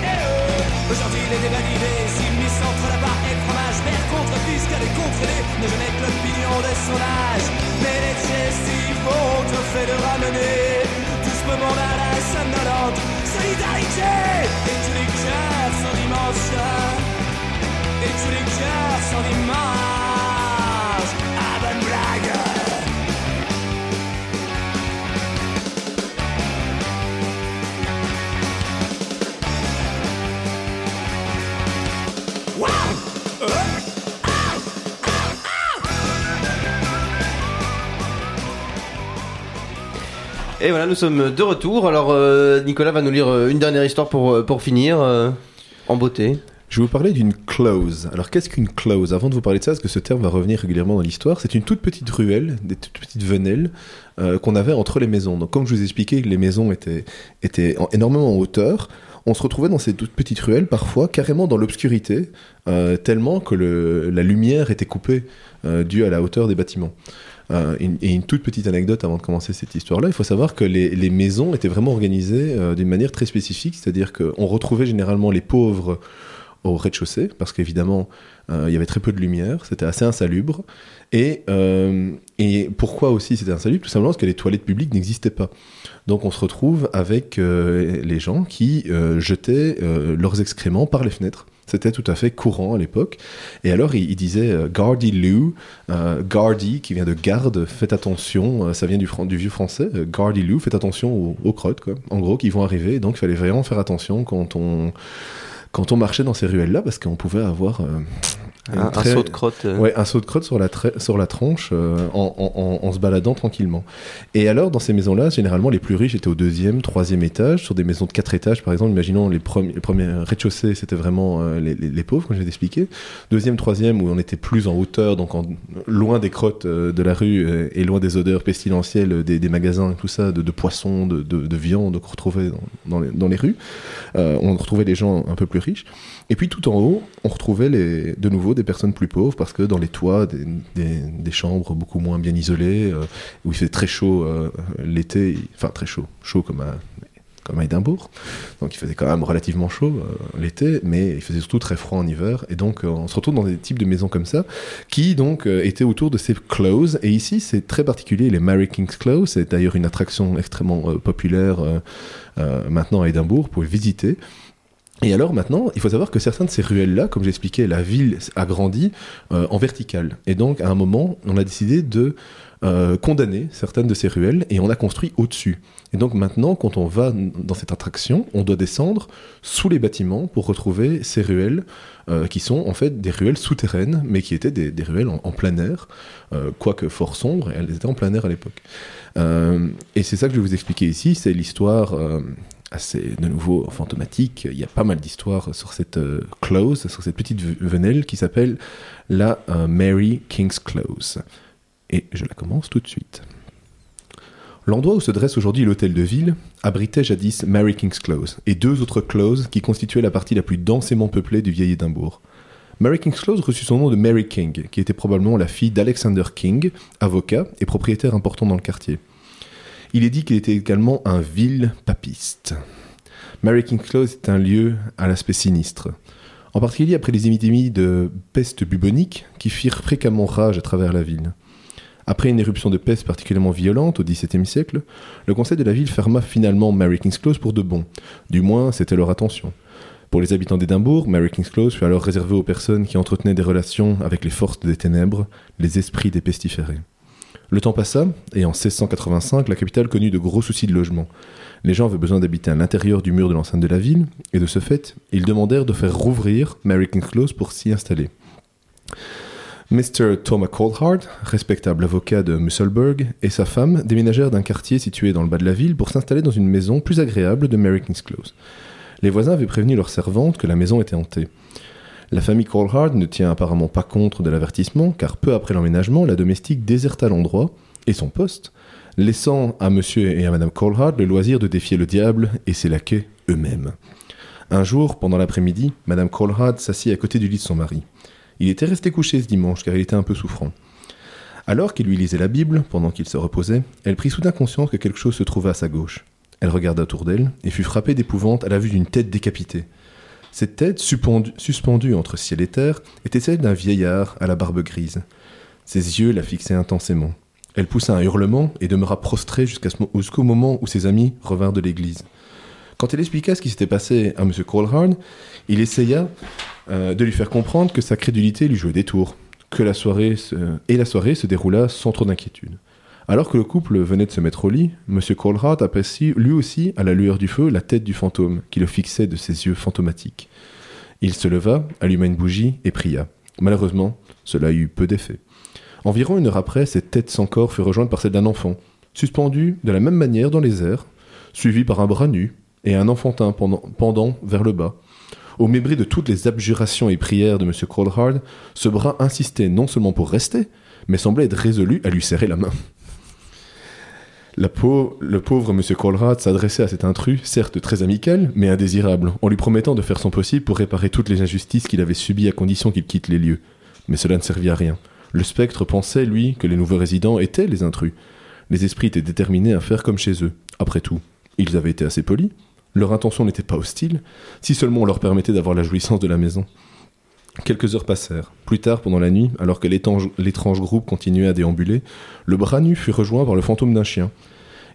eh oh. Aujourd'hui, les débats d'idées s'immiscent entre la barre et le fromage. Mère contre fiscal et contre les ne jamais que l'opinion de son. Mais les gestes font au fait de ramener tout ce monde à la somnolente solidarité. Et tous les cœurs sans dimension. Et tous les cœurs blague. Et voilà, nous sommes de retour. Alors, euh, Nicolas va nous lire euh, une dernière histoire pour, euh, pour finir, euh, en beauté. Je vais vous parler d'une close. Alors qu'est-ce qu'une close Avant de vous parler de ça, parce que ce terme va revenir régulièrement dans l'histoire, c'est une toute petite ruelle, des toutes petites venelles euh, qu'on avait entre les maisons. Donc comme je vous ai expliqué, les maisons étaient, étaient en- énormément en hauteur. On se retrouvait dans ces toutes petites ruelles, parfois carrément dans l'obscurité, euh, tellement que la lumière était coupée euh, due à la hauteur des bâtiments. Et une toute petite anecdote avant de commencer cette histoire-là, il faut savoir que les, maisons étaient vraiment organisées d'une manière très spécifique, c'est-à-dire qu'on retrouvait généralement les pauvres au rez-de-chaussée, parce qu'évidemment, euh, il y avait très peu de lumière, c'était assez insalubre. Et, euh, et pourquoi aussi c'était insalubre? Tout simplement parce que les toilettes publiques n'existaient pas. Donc on se retrouve avec euh, les gens qui jetaient leurs excréments par les fenêtres. C'était tout à fait courant à l'époque. Et alors il, il disait Gardy Lou, qui vient de garde, faites attention, ça vient du, vieux français, Gardy Lou, faites attention aux, aux crottes, quoi. En gros, qui vont arriver. Donc il fallait vraiment faire attention quand on, quand on marchait dans ces ruelles-là, parce qu'on pouvait avoir euh, Un, un saut de crotte. euh. Ouais, un saut de crotte sur la, sur la tronche euh, en, en- en- en se baladant tranquillement. Et alors, dans ces maisons-là, généralement, les plus riches étaient au deuxième, troisième étage, sur des maisons de quatre étages, par exemple. Imaginons les, premiers les premiers rez-de-chaussée, c'était vraiment euh, les, les- les pauvres, comme je l'ai expliqué. Deuxième, troisième, où on était plus en hauteur, donc en- loin des crottes de la rue et loin des odeurs pestilentielles des, des magasins et tout ça, de, de poissons, de, de, de viande qu'on retrouvait dans, dans les, dans les rues. On retrouvait les gens un peu plus riches. Et puis tout en haut, on retrouvait les, de nouveau des personnes plus pauvres parce que dans les toits, des, des- des chambres beaucoup moins bien isolées, euh, où il fait très chaud euh, l'été, enfin très chaud, chaud comme à, comme à Édimbourg. Donc il faisait quand même relativement chaud euh, l'été, mais il faisait surtout très froid en hiver. Et donc on se retrouve dans des types de maisons comme ça qui donc étaient autour de ces closes. Et ici c'est très particulier, les Mary King's Close, c'est d'ailleurs une attraction extrêmement populaire maintenant à Édimbourg, vous pouvez visiter. Et alors maintenant, il faut savoir que certaines de ces ruelles-là, comme j'expliquais, la ville a grandi euh, en verticale. Et donc, à un moment, on a décidé de euh, condamner certaines de ces ruelles et on a construit au-dessus. Et donc maintenant, quand on va dans cette attraction, on doit descendre sous les bâtiments pour retrouver ces ruelles euh, qui sont en fait des ruelles souterraines, mais qui étaient des, ruelles en, en plein air, quoique fort sombres, elles étaient en plein air à l'époque. Et c'est ça que je vais vous expliquer ici, c'est l'histoire assez de nouveau fantomatique. Il y a pas mal d'histoires sur cette euh, close, sur cette petite venelle qui s'appelle la euh, Mary King's Close. Et je la commence tout de suite. L'endroit où se dresse aujourd'hui l'hôtel de ville abritait jadis Mary King's Close et deux autres closes qui constituaient la partie la plus densément peuplée du vieil Édimbourg. Mary King's Close reçut son nom de Mary King, qui était probablement la fille d'Alexander King, avocat et propriétaire important dans le quartier. Il est dit qu'il était également un vil papiste. Mary King's Close est un lieu à l'aspect sinistre. En particulier après les épidémies de peste bubonique qui firent fréquemment rage à travers la ville. Après une éruption de peste particulièrement violente au XVIIe siècle, le conseil de la ville ferma finalement Mary King's Close pour de bon. Du moins, c'était leur attention. Pour les habitants d'Édimbourg, Mary King's Close fut alors réservée aux personnes qui entretenaient des relations avec les forces des ténèbres, les esprits des pestiférés. Le temps passa, et en 1685, la capitale connut de gros soucis de logement. Les gens avaient besoin d'habiter à l'intérieur du mur de l'enceinte de la ville, et de ce fait, ils demandèrent de faire rouvrir Mary King's Close pour s'y installer. Mr. Thomas Coldhart, respectable avocat de Musselburgh, et sa femme déménagèrent d'un quartier situé dans le bas de la ville pour s'installer dans une maison plus agréable de Mary King's Close. Les voisins avaient prévenu leurs servantes que la maison était hantée. La famille Coldhart ne tient apparemment pas compte de l'avertissement, car peu après l'emménagement, la domestique déserta l'endroit et son poste, laissant à monsieur et à madame Coldhart le loisir de défier le diable et ses laquais eux-mêmes. Un jour, pendant l'après-midi, madame Coldhart s'assit à côté du lit de son mari. Il était resté couché ce dimanche car il était un peu souffrant. Alors qu'il lui lisait la Bible, pendant qu'il se reposait, elle prit soudain conscience que quelque chose se trouvait à sa gauche. Elle regarda autour d'elle et fut frappée d'épouvante à la vue d'une tête décapitée. Cette tête, suspendue, entre ciel et terre, était celle d'un vieillard à la barbe grise. Ses yeux la fixaient intensément. Elle poussa un hurlement et demeura prostrée jusqu'au moment où ses amis revinrent de l'église. Quand elle expliqua ce qui s'était passé à M. Colhard, il essaya euh, de lui faire comprendre que sa crédulité lui jouait des tours, que la soirée et la soirée se déroula sans trop d'inquiétude. Alors que le couple venait de se mettre au lit, M. Colhart aperçut lui aussi, à la lueur du feu, la tête du fantôme qui le fixait de ses yeux fantomatiques. Il se leva, alluma une bougie et pria. Malheureusement, cela eut peu d'effet. Environ une heure après, cette tête sans corps fut rejointe par celle d'un enfant, suspendu de la même manière dans les airs, suivi par un bras nu et un enfantin pendant, vers le bas. Au mépris de toutes les abjurations et prières de M. Colhard, ce bras insistait non seulement pour rester, mais semblait être résolu à lui serrer la main. Le pauvre M. Colrad s'adressait à cet intrus, certes très amical, mais indésirable, en lui promettant de faire son possible pour réparer toutes les injustices qu'il avait subies à condition qu'il quitte les lieux. Mais cela ne servit à rien. Le spectre pensait, lui, que les nouveaux résidents étaient les intrus. Les esprits étaient déterminés à faire comme chez eux. Après tout, ils avaient été assez polis. Leur intention n'était pas hostile, si seulement on leur permettait d'avoir la jouissance de la maison. Quelques heures passèrent. Plus tard, pendant la nuit, alors que l'étrange groupe continuait à déambuler, le bras nu fut rejoint par le fantôme d'un chien.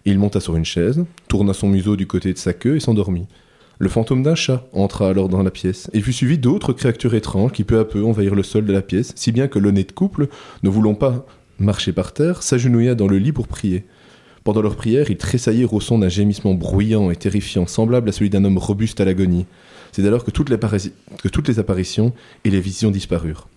Il monta sur une chaise, tourna son museau du côté de sa queue et s'endormit. Le fantôme d'un chat entra alors dans la pièce et fut suivi d'autres créatures étranges qui peu à peu envahirent le sol de la pièce, si bien que l'honnête couple, ne voulant pas marcher par terre, s'agenouilla dans le lit pour prier. Pendant leur prière, ils tressaillirent au son d'un gémissement bruyant et terrifiant, semblable à celui d'un homme robuste à l'agonie. C'est alors que toutes, les apparitions et les visions disparurent.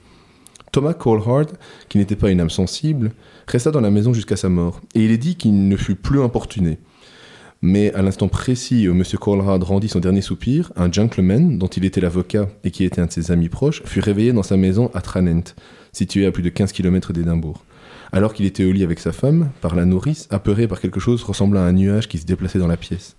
Thomas Colhard, qui n'était pas une âme sensible, resta dans la maison jusqu'à sa mort, et il est dit qu'il ne fut plus importuné. Mais à l'instant précis où M. Colhard rendit son dernier soupir, un gentleman, dont il était l'avocat et qui était un de ses amis proches, fut réveillé dans sa maison à Tranent, située à plus de 15 km d'Édimbourg. Alors qu'il était au lit avec sa femme, par la nourrice, apeuré par quelque chose ressemblant à un nuage qui se déplaçait dans la pièce.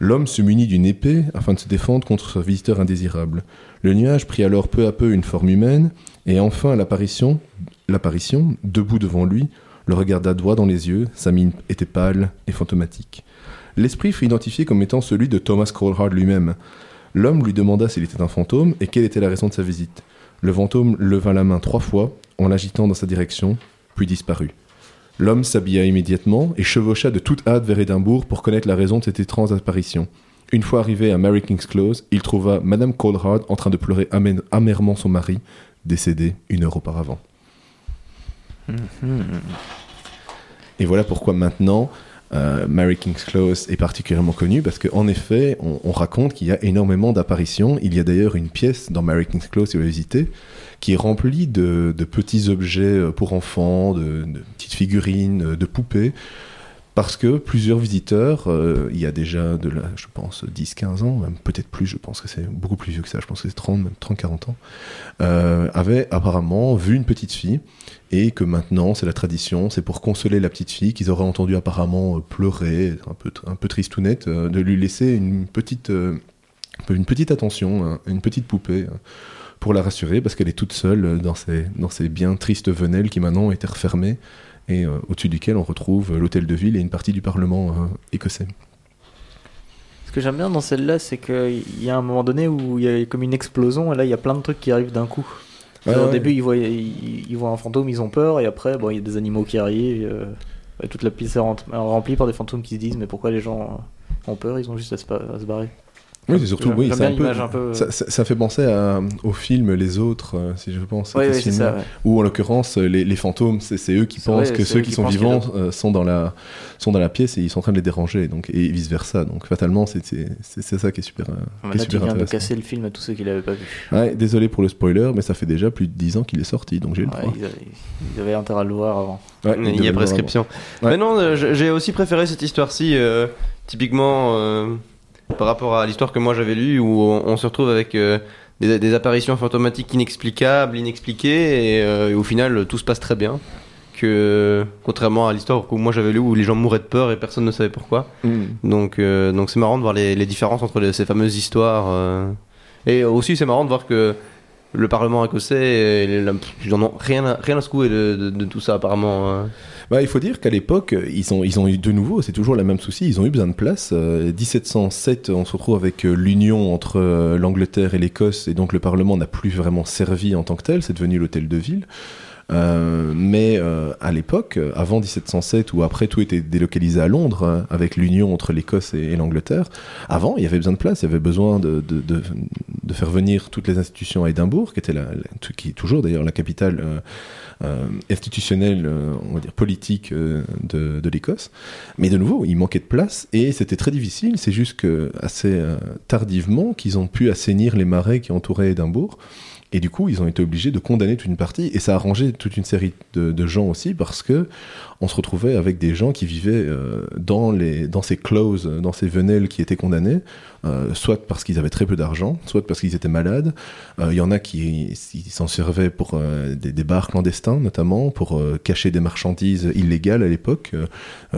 L'homme se munit d'une épée afin de se défendre contre ce visiteur indésirable. Le nuage prit alors peu à peu une forme humaine, et enfin l'apparition, l'apparition, debout devant lui, le regarda droit dans les yeux, sa mine était pâle et fantomatique. L'esprit fut identifié comme étant celui de Thomas Colhard lui-même. L'homme lui demanda s'il était un fantôme et quelle était la raison de sa visite. Le fantôme leva la main trois fois en l'agitant dans sa direction, puis disparut. L'homme s'habilla immédiatement et chevaucha de toute hâte vers Édimbourg pour connaître la raison de cette étrange apparition. Une fois arrivé à Mary King's Close, il trouva Madame Colhard en train de pleurer amè- amèrement son mari, décédé une heure auparavant. Et voilà pourquoi maintenant euh, Mary King's Close est particulièrement connue parce qu'en effet, on, on raconte qu'il y a énormément d'apparitions. Il y a d'ailleurs une pièce dans Mary King's Close, si vous la visitez, qui est remplie de, petits objets euh, pour enfants, de, petites figurines, euh, de poupées. Parce que plusieurs visiteurs, euh, il y a déjà de la, je pense, 10-15 ans, même peut-être plus, je pense que c'est beaucoup plus vieux que ça, je pense que c'est 30, même 30-40 ans, avaient apparemment vu une petite fille et que maintenant c'est la tradition, c'est pour consoler la petite fille qu'ils auraient entendu apparemment pleurer, un peu, un peu tristounette, de lui laisser une petite, une petite attention, hein, une petite poupée. Pour la rassurer parce qu'elle est toute seule euh, dans ces, dans ces bien tristes venelles qui maintenant ont été refermées et euh, au-dessus duquel on retrouve euh, l'hôtel de ville et une partie du parlement euh, écossais. Ce que j'aime bien dans celle-là, c'est qu'il y a un moment donné où il y a comme une explosion et là il y a plein de trucs qui arrivent d'un coup. Ouais, Au ouais. début, ils voient, ils, ils voient un fantôme, ils ont peur, et après, bon, il y a des animaux qui arrivent. euh, et toute la pièce est rem- remplie par des fantômes qui se disent Mais pourquoi les gens ont peur Ils ont juste à se, à se barrer. Oui, c'est surtout, J'aime- oui, j'aime c'est bien un peu, l'image un peu- Ça, ça- ça fait penser à- au film Les Autres, euh, si je pense. C'est film-là. ça. ouais. Où en l'occurrence, euh, les, les fantômes, c'est eux qui pensent vrai, que ceux eux qui qui sont vivants euh, sont, dans la, sont dans la pièce et ils sont en train de les déranger, donc, et vice versa. Donc fatalement, c'est ça qui est super, euh, Enfin, qui est Là, tu super viens de intéressant. casser le film à tous ceux qui l'avaient pas vu. Ouais, désolé pour le spoiler, mais ça fait déjà plus de 10 ans qu'il est sorti, donc j'ai le Ouais, droit. ils, avaient, ils avaient intérêt à le voir avant. Ouais, Il y a le prescription. Mais non, euh, j'ai aussi préféré cette histoire-ci, euh, typiquement euh, par rapport à l'histoire que moi j'avais lue, où on, on se retrouve avec euh, des, des apparitions fantomatiques inexplicables, inexpliquées, et, euh, et au final tout se passe très bien. Que contrairement à l'histoire que moi j'avais lu où les gens mouraient de peur et personne ne savait pourquoi. Mm. Donc euh, donc c'est marrant de voir les, les différences entre les- ces fameuses histoires. Et aussi c'est marrant de voir que le Parlement écossais, ils en ont rien à, rien à secouer de, de- de tout ça apparemment. Bah, il faut dire qu'à l'époque, ils ont, ils ont eu de nouveau, c'est toujours le même souci, ils ont eu besoin de place. Euh, 1707, on se retrouve avec euh, l'union entre euh, l'Angleterre et l'Écosse, et donc le Parlement n'a plus vraiment servi en tant que tel, c'est devenu l'hôtel de ville. Euh, mais à l'époque, avant 1707, où après tout était délocalisé à Londres, avec l'union entre l'Écosse et, et l'Angleterre, avant, il y avait besoin de place, il y avait besoin de, de, faire venir toutes les institutions à Édimbourg, qui, était la, qui est toujours d'ailleurs la capitale institutionnelle, euh, on va dire politique euh, de, de l'Écosse. Mais de nouveau, il manquait de place et c'était très difficile. C'est juste que assez euh, tardivement qu'ils ont pu assainir les marais qui entouraient Édimbourg. Et du coup, ils ont été obligés de condamner toute une partie. Et ça a arrangé toute une série de, gens aussi parce que on se retrouvait avec des gens qui vivaient euh, dans, les, dans ces clauses, dans ces venelles qui étaient condamnés, euh, soit parce qu'ils avaient très peu d'argent, soit parce qu'ils étaient malades. Euh, Il y en a qui s'en servaient pour des, des bars clandestins, notamment, pour cacher des marchandises illégales à l'époque,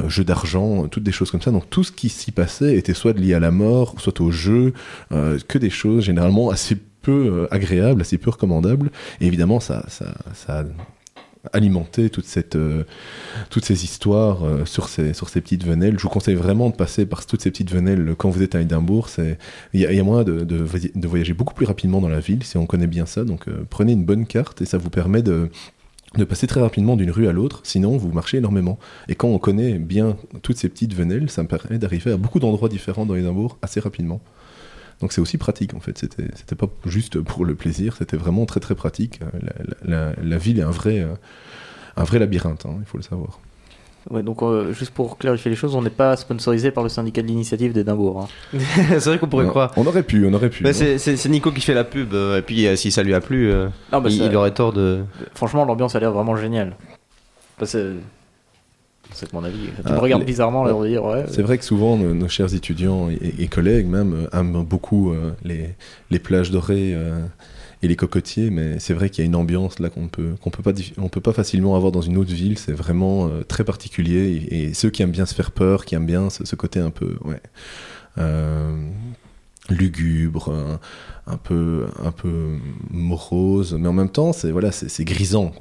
jeux d'argent, toutes des choses comme ça. Donc tout ce qui s'y passait était soit lié à la mort, soit au jeu, que des choses généralement assez peu euh, agréables, assez peu recommandables. Et évidemment, ça, ça, ça a alimenté toute cette, euh, toutes ces histoires euh, sur, ces, sur ces petites venelles. Je vous conseille vraiment de passer par toutes ces petites venelles quand vous êtes à Édimbourg. Il y, a- moyen de, de, voy- de voyager beaucoup plus rapidement dans la ville si on connaît bien ça. Donc prenez une bonne carte et ça vous permet de, de passer très rapidement d'une rue à l'autre. Sinon, vous marchez énormément. Et quand on connaît bien toutes ces petites venelles, ça me permet d'arriver à beaucoup d'endroits différents dans Édimbourg assez rapidement. Donc c'est aussi pratique en fait. C'était c'était pas juste pour le plaisir, c'était vraiment très très pratique. Euh, La, la- la- la ville est un vrai, euh, un vrai labyrinthe, hein, il faut le savoir. Ouais, donc euh, juste pour clarifier les choses, on n'est pas sponsorisé par le syndicat de l'initiative d'Édimbourg. hein. c'est vrai qu'on pourrait croire. on aurait pu, on aurait pu. Bah, hein. c'est- c'est c'est Nico qui fait la pub, euh, et puis euh, si ça lui a plu, bah, il aurait tort de. Franchement, l'ambiance a l'air vraiment géniale. Bah, c'est c'est mon avis. Tu Ah, me regardes les- bizarrement, l'air de dire ouais. C'est vrai que souvent nos, nos chers étudiants et, et collègues même euh, aiment beaucoup euh, les, les plages dorées euh, et les cocotiers, mais c'est vrai qu'il y a une ambiance là qu'on peut qu'on peut pas on peut pas facilement avoir dans une autre ville. C'est vraiment euh, très particulier et, et ceux qui aiment bien se faire peur, qui aiment bien ce, ce côté un peu ouais lugubre, un, peu un peu morose, mais en même temps c'est voilà c'est grisant.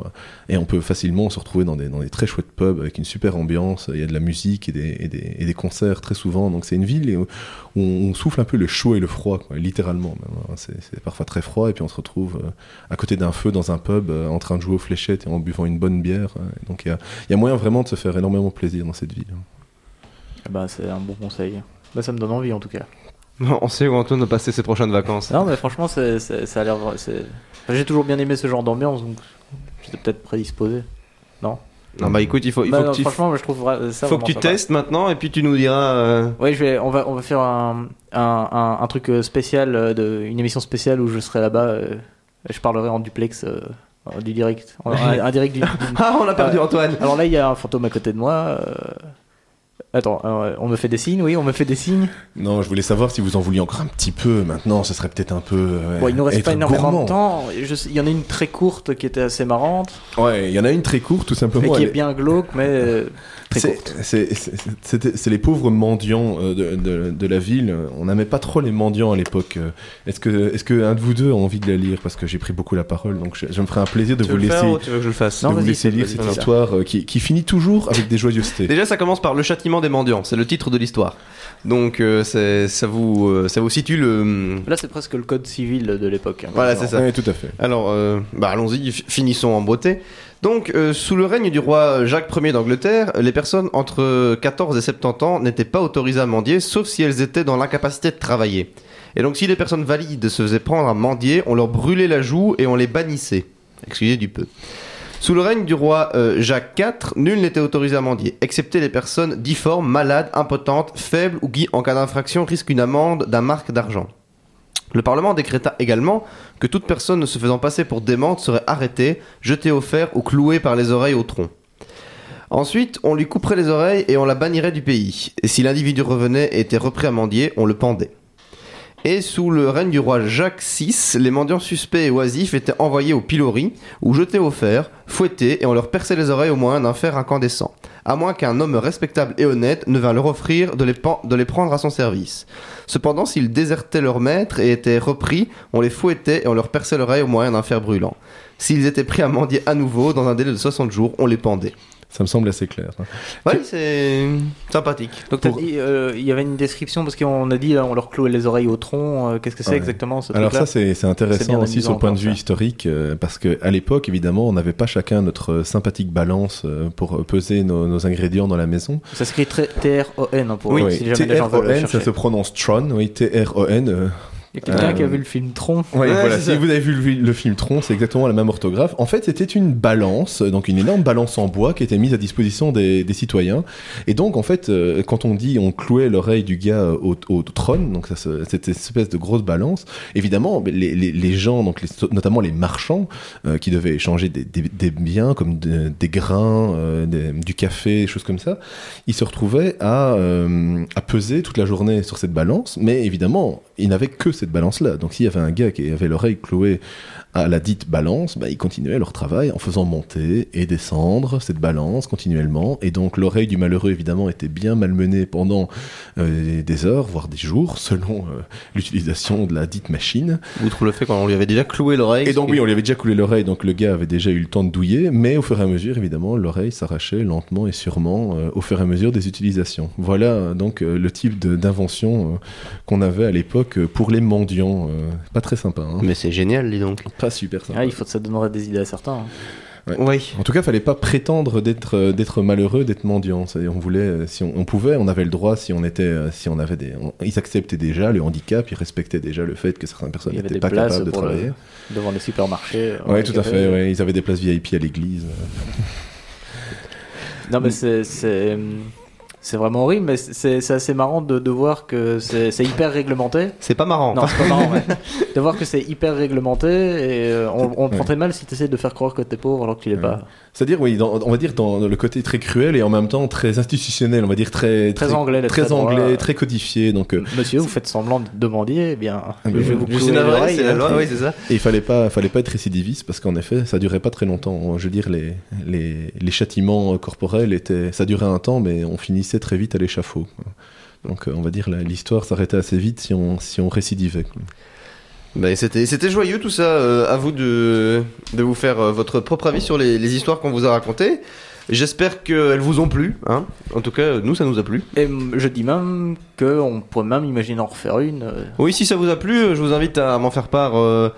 Et on peut facilement se retrouver dans des, dans des très chouettes pubs avec une super ambiance. Il y a de la musique et des, et des, et des concerts très souvent. Donc c'est une ville où, on souffle un peu le chaud et le froid, littéralement. hein. C'est parfois très froid et puis on se retrouve euh, à côté d'un feu dans un pub euh, en train de jouer aux fléchettes et en buvant une bonne bière. euh. Donc il y a, y a moyen vraiment de se faire énormément plaisir dans cette ville. Bah, c'est un bon conseil. Bah, ça me donne envie en tout cas. On sait où Antoine va passer ses prochaines vacances. Non, mais franchement, c'est- c'est- ça a l'air. c'est- Enfin, J'ai toujours bien aimé ce genre d'ambiance, donc j'étais peut-être prédisposé. Non, Non, bah écoute, il faut, il Bah, faut non, que tu, Franchement, moi, je trouve vra- ça faut que vraiment tu sympa. testes maintenant, et puis tu nous diras. euh, Oui, je vais, on, va, on va faire un, un, un, un truc euh, spécial, euh, de, une émission spéciale où je serai là-bas. euh, je parlerai en duplex euh, euh, du direct. En- un, un direct du- Ah, on a perdu Antoine. Alors là, il y a un fantôme à côté de moi. euh, Attends, euh, on me fait des signes, oui, on me fait des signes. Non, je voulais savoir si vous en vouliez encore un petit peu maintenant. Ce serait peut-être un peu. euh, Bon, il nous reste pas énormément gourmand. de temps. Je sais- il y en a une très courte qui était assez marrante, Ouais, il y en a une très courte, tout mais simplement. qui Elle est bien glauque, mais euh, très C'est- courte. C'est les pauvres mendiants euh, de, de- de la ville. On n'aimait pas trop les mendiants à l'époque. Est-ce que, est-ce que un de vous deux a envie de la lire? Parce que j'ai pris beaucoup la parole, donc je, je me ferai un plaisir de Tu vous laisser, faire ou tu veux que je le fasse? de Non, vous vas-y, laisser lire cette histoire qui, qui finit toujours avec des joyeusetés. Déjà, ça commence par le châtiment des mendiants. C'est le titre de l'histoire. Donc, euh, c'est- ça vous, euh, ça vous situe le. Là, c'est presque le code civil de l'époque. hein, Voilà, c'est ça. Oui, tout à fait. Alors, euh, bah allons-y, finissons en beauté. Donc, euh, sous le règne du roi Jacques Ier d'Angleterre, les personnes entre 14 et 70 ans n'étaient pas autorisées à mendier, sauf si elles étaient dans l'incapacité de travailler. Et donc, si les personnes valides se faisaient prendre à mendier, on leur brûlait la joue et on les bannissait. Excusez du peu. Sous le règne du roi euh, Jacques IV, nul n'était autorisé à mendier, excepté les personnes difformes, malades, impotentes, faibles ou qui, en cas d'infraction, risquent une amende d'un marque d'argent. Le Parlement décréta également que toute personne ne se faisant passer pour démente serait arrêtée, jetée au fer ou clouée par les oreilles au tronc. Ensuite, on lui couperait les oreilles et on la bannirait du pays. Et si l'individu revenait et était repris à mendier, on le pendait. Et sous le règne du roi Jacques VI, les mendiants suspects et oisifs étaient envoyés au pilori, ou jetés au fer, fouettés, et on leur perçait les oreilles au moyen d'un fer incandescent. À moins qu'un homme respectable et honnête ne vînt leur offrir de les, prendre à son service. Cependant, s'ils désertaient leur maître et étaient repris, on les fouettait et on leur perçait l'oreille au moyen d'un fer brûlant. S'ils étaient pris à mendier à nouveau, dans un délai de 60 jours, on les pendait. Ça me semble assez clair. hein. Ouais, c'est sympathique. Donc Pour- dit, euh, il y avait une description parce qu'on a dit là, on leur clouait les oreilles au tronc. euh, Qu'est-ce que c'est Ouais. exactement ce Alors ça c'est intéressant aussi sur le point de vue ça. historique euh, parce que à l'époque évidemment on n'avait pas chacun notre sympathique balance euh, pour peser nos, nos ingrédients dans la maison. Ça s'écrit très T-R-O-N hein, pour Oui, si jamais les gens veulent le T-R-O-N ça se prononce Tron, oui T-R-O-N. Euh, Il y a quelqu'un Euh, qui a vu le film Tron. Ouais, Ouais, voilà, c'est si ça. vous avez vu le, le film Tron, c'est exactement la même orthographe. En fait, c'était une balance, euh, donc une énorme balance en bois qui était mise à disposition des, des citoyens. Et donc, en fait, euh, quand on dit on clouait l'oreille du gars euh, au, au trône, donc ça, cette espèce de grosse balance, évidemment, les, les- les gens, donc les- notamment les marchands, euh, qui devaient échanger des, des- des biens comme de- des grains, euh, des- du café, des choses comme ça, ils se retrouvaient à, euh, à peser toute la journée sur cette balance, mais évidemment, ils n'avaient que cette balance-là. Donc s'il y avait un gars qui avait l'oreille clouée à la dite balance, bah, ils continuaient leur travail en faisant monter et descendre cette balance continuellement. Et donc l'oreille du malheureux, évidemment, était bien malmenée pendant euh, des heures, voire des jours, selon euh, l'utilisation de la dite machine. Outre le fait qu'on lui avait déjà cloué l'oreille. Et donc oui, on lui avait déjà coulé l'oreille, donc le gars avait déjà eu le temps de douiller, mais au fur et à mesure, évidemment, l'oreille s'arrachait lentement et sûrement euh, au fur et à mesure des utilisations. Voilà donc le type d'invention qu'on avait à l'époque pour les mendiants. pas très sympa, hein. Mais c'est génial, dis donc. Pas super sympa. Ah, il faut que ça donnerait des idées à certains. hein. Oui. En tout cas, fallait pas prétendre d'être euh, d'être malheureux, d'être mendiant. C'est-à-dire, on voulait, euh, si on, on pouvait, on avait le droit si on était, euh, si on avait des, on- ils acceptaient déjà le handicap, ils respectaient déjà le fait que certaines personnes Il n'étaient pas capables de pour le- travailler. devant les supermarchés. Oui, tout à fait. ouais. Ils avaient des places VIP à l'église. Non, mais c'est c'est vraiment horrible, mais c'est assez marrant de, de voir que c'est hyper réglementé. C'est pas marrant. Non, c'est pas marrant, ouais. De voir que c'est hyper réglementé et euh, on, on le prend Ouais. très mal si tu essaies de faire croire que t'es pauvre alors que tu l'es Ouais. pas. C'est-à-dire, oui, dans- on va dire dans le côté très cruel et en même temps très institutionnel, on va dire très Très anglais, très de anglais, droit. très codifié. Donc, euh, Monsieur, vous faites semblant de demander, eh bien, Ah, je vais vous c'est la hein. loi, oui, c'est ça. et il fallait pas, fallait pas être récidiviste parce qu'en effet, ça durait pas très longtemps. Je veux dire, les, les, les châtiments corporels étaient, ça durait un temps, mais on finissait très vite à l'échafaud. Donc, euh, on va dire, la- l'histoire s'arrêtait assez vite si on, si on récidivait. quoi. Bah, c'était, c'était joyeux tout ça. euh, à vous de, de vous faire euh, votre propre avis sur les, les histoires qu'on vous a racontées. J'espère qu'elles vous ont plu. Hein. En tout cas, nous, ça nous a plu. Et je dis même qu'on pourrait même imaginer en refaire une. euh, Oui, si ça vous a plu, je vous invite à m'en faire part euh,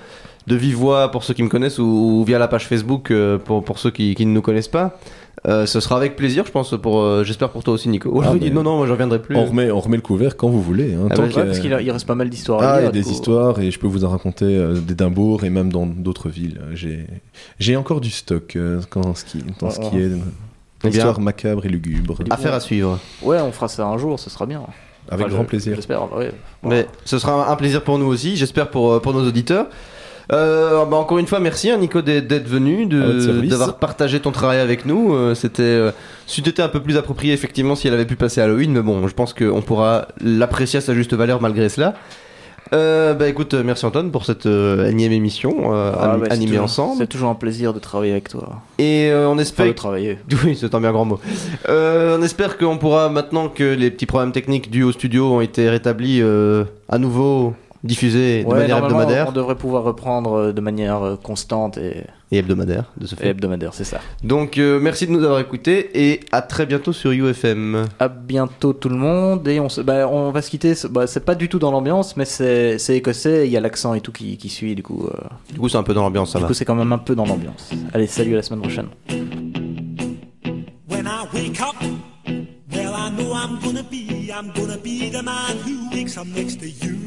de vive voix pour ceux qui me connaissent ou, ou via la page Facebook euh, pour, pour ceux qui, qui ne nous connaissent pas. Euh, ce sera avec plaisir, je pense, pour, euh, j'espère pour toi aussi, Nico. Oh, je Ah, vous dis, non, non, moi je reviendrai plus. On remet, on remet le couvert quand vous voulez. hein, Ah tant bah, qu'il ouais, y a- parce qu'il a- il reste pas mal d'histoires Ah, lire. et des du coup. histoires, et je peux vous en raconter euh, d'Édimbourg et même dans d'autres villes. J'ai, j'ai encore du stock euh, quand ce qui, dans ce qui ouais. est Eh histoire macabre et lugubre. Affaire à suivre. Ouais, on fera ça un jour, ce sera bien. Avec Enfin, grand je- plaisir. J'espère, ouais. Mais ce sera un plaisir pour nous aussi, j'espère pour, euh, pour nos auditeurs. Euh, bah, encore une fois, merci hein, Nico d'être venu, service. d'avoir partagé ton travail avec nous. Euh, C'était, euh, été un peu plus approprié effectivement si elle avait pu passer Halloween, mais bon, je pense qu'on pourra l'apprécier à sa juste valeur malgré cela. Euh, bah écoute, euh, merci Antoine pour cette euh, énième émission euh, Ah, bah, animée toujours- ensemble. C'est toujours un plaisir de travailler avec toi. Et euh, on Enfin, espère de travailler. Oui, c'est un bien grand mot. Euh, on espère qu'on pourra, maintenant que les petits problèmes techniques dus au studio ont été rétablis, euh, à nouveau diffusés de Ouais, manière hebdomadaire. on devrait pouvoir reprendre euh, de manière euh, constante et, Et hebdomadaire, de ce et fait. hebdomadaire, c'est ça. Donc, euh, merci de nous avoir écoutés et à très bientôt sur UFM. À bientôt tout le monde et on, se, bah, on va se quitter. c'est- Bah, c'est pas du tout dans l'ambiance, mais c'est c'est écossais. Il y a l'accent et tout qui, qui suit. Du coup, euh, Du coup, c'est un peu dans l'ambiance, ça du va. coup, c'est quand même un peu dans l'ambiance. Allez, salut à la semaine prochaine. When I wake up, well, I know I'm gonna be, I'm gonna be the man who wakes up next to you.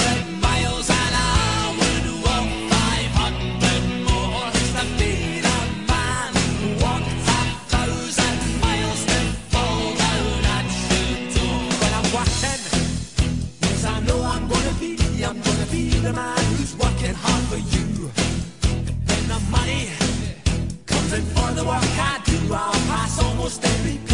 And for the work I do. I'll pass almost every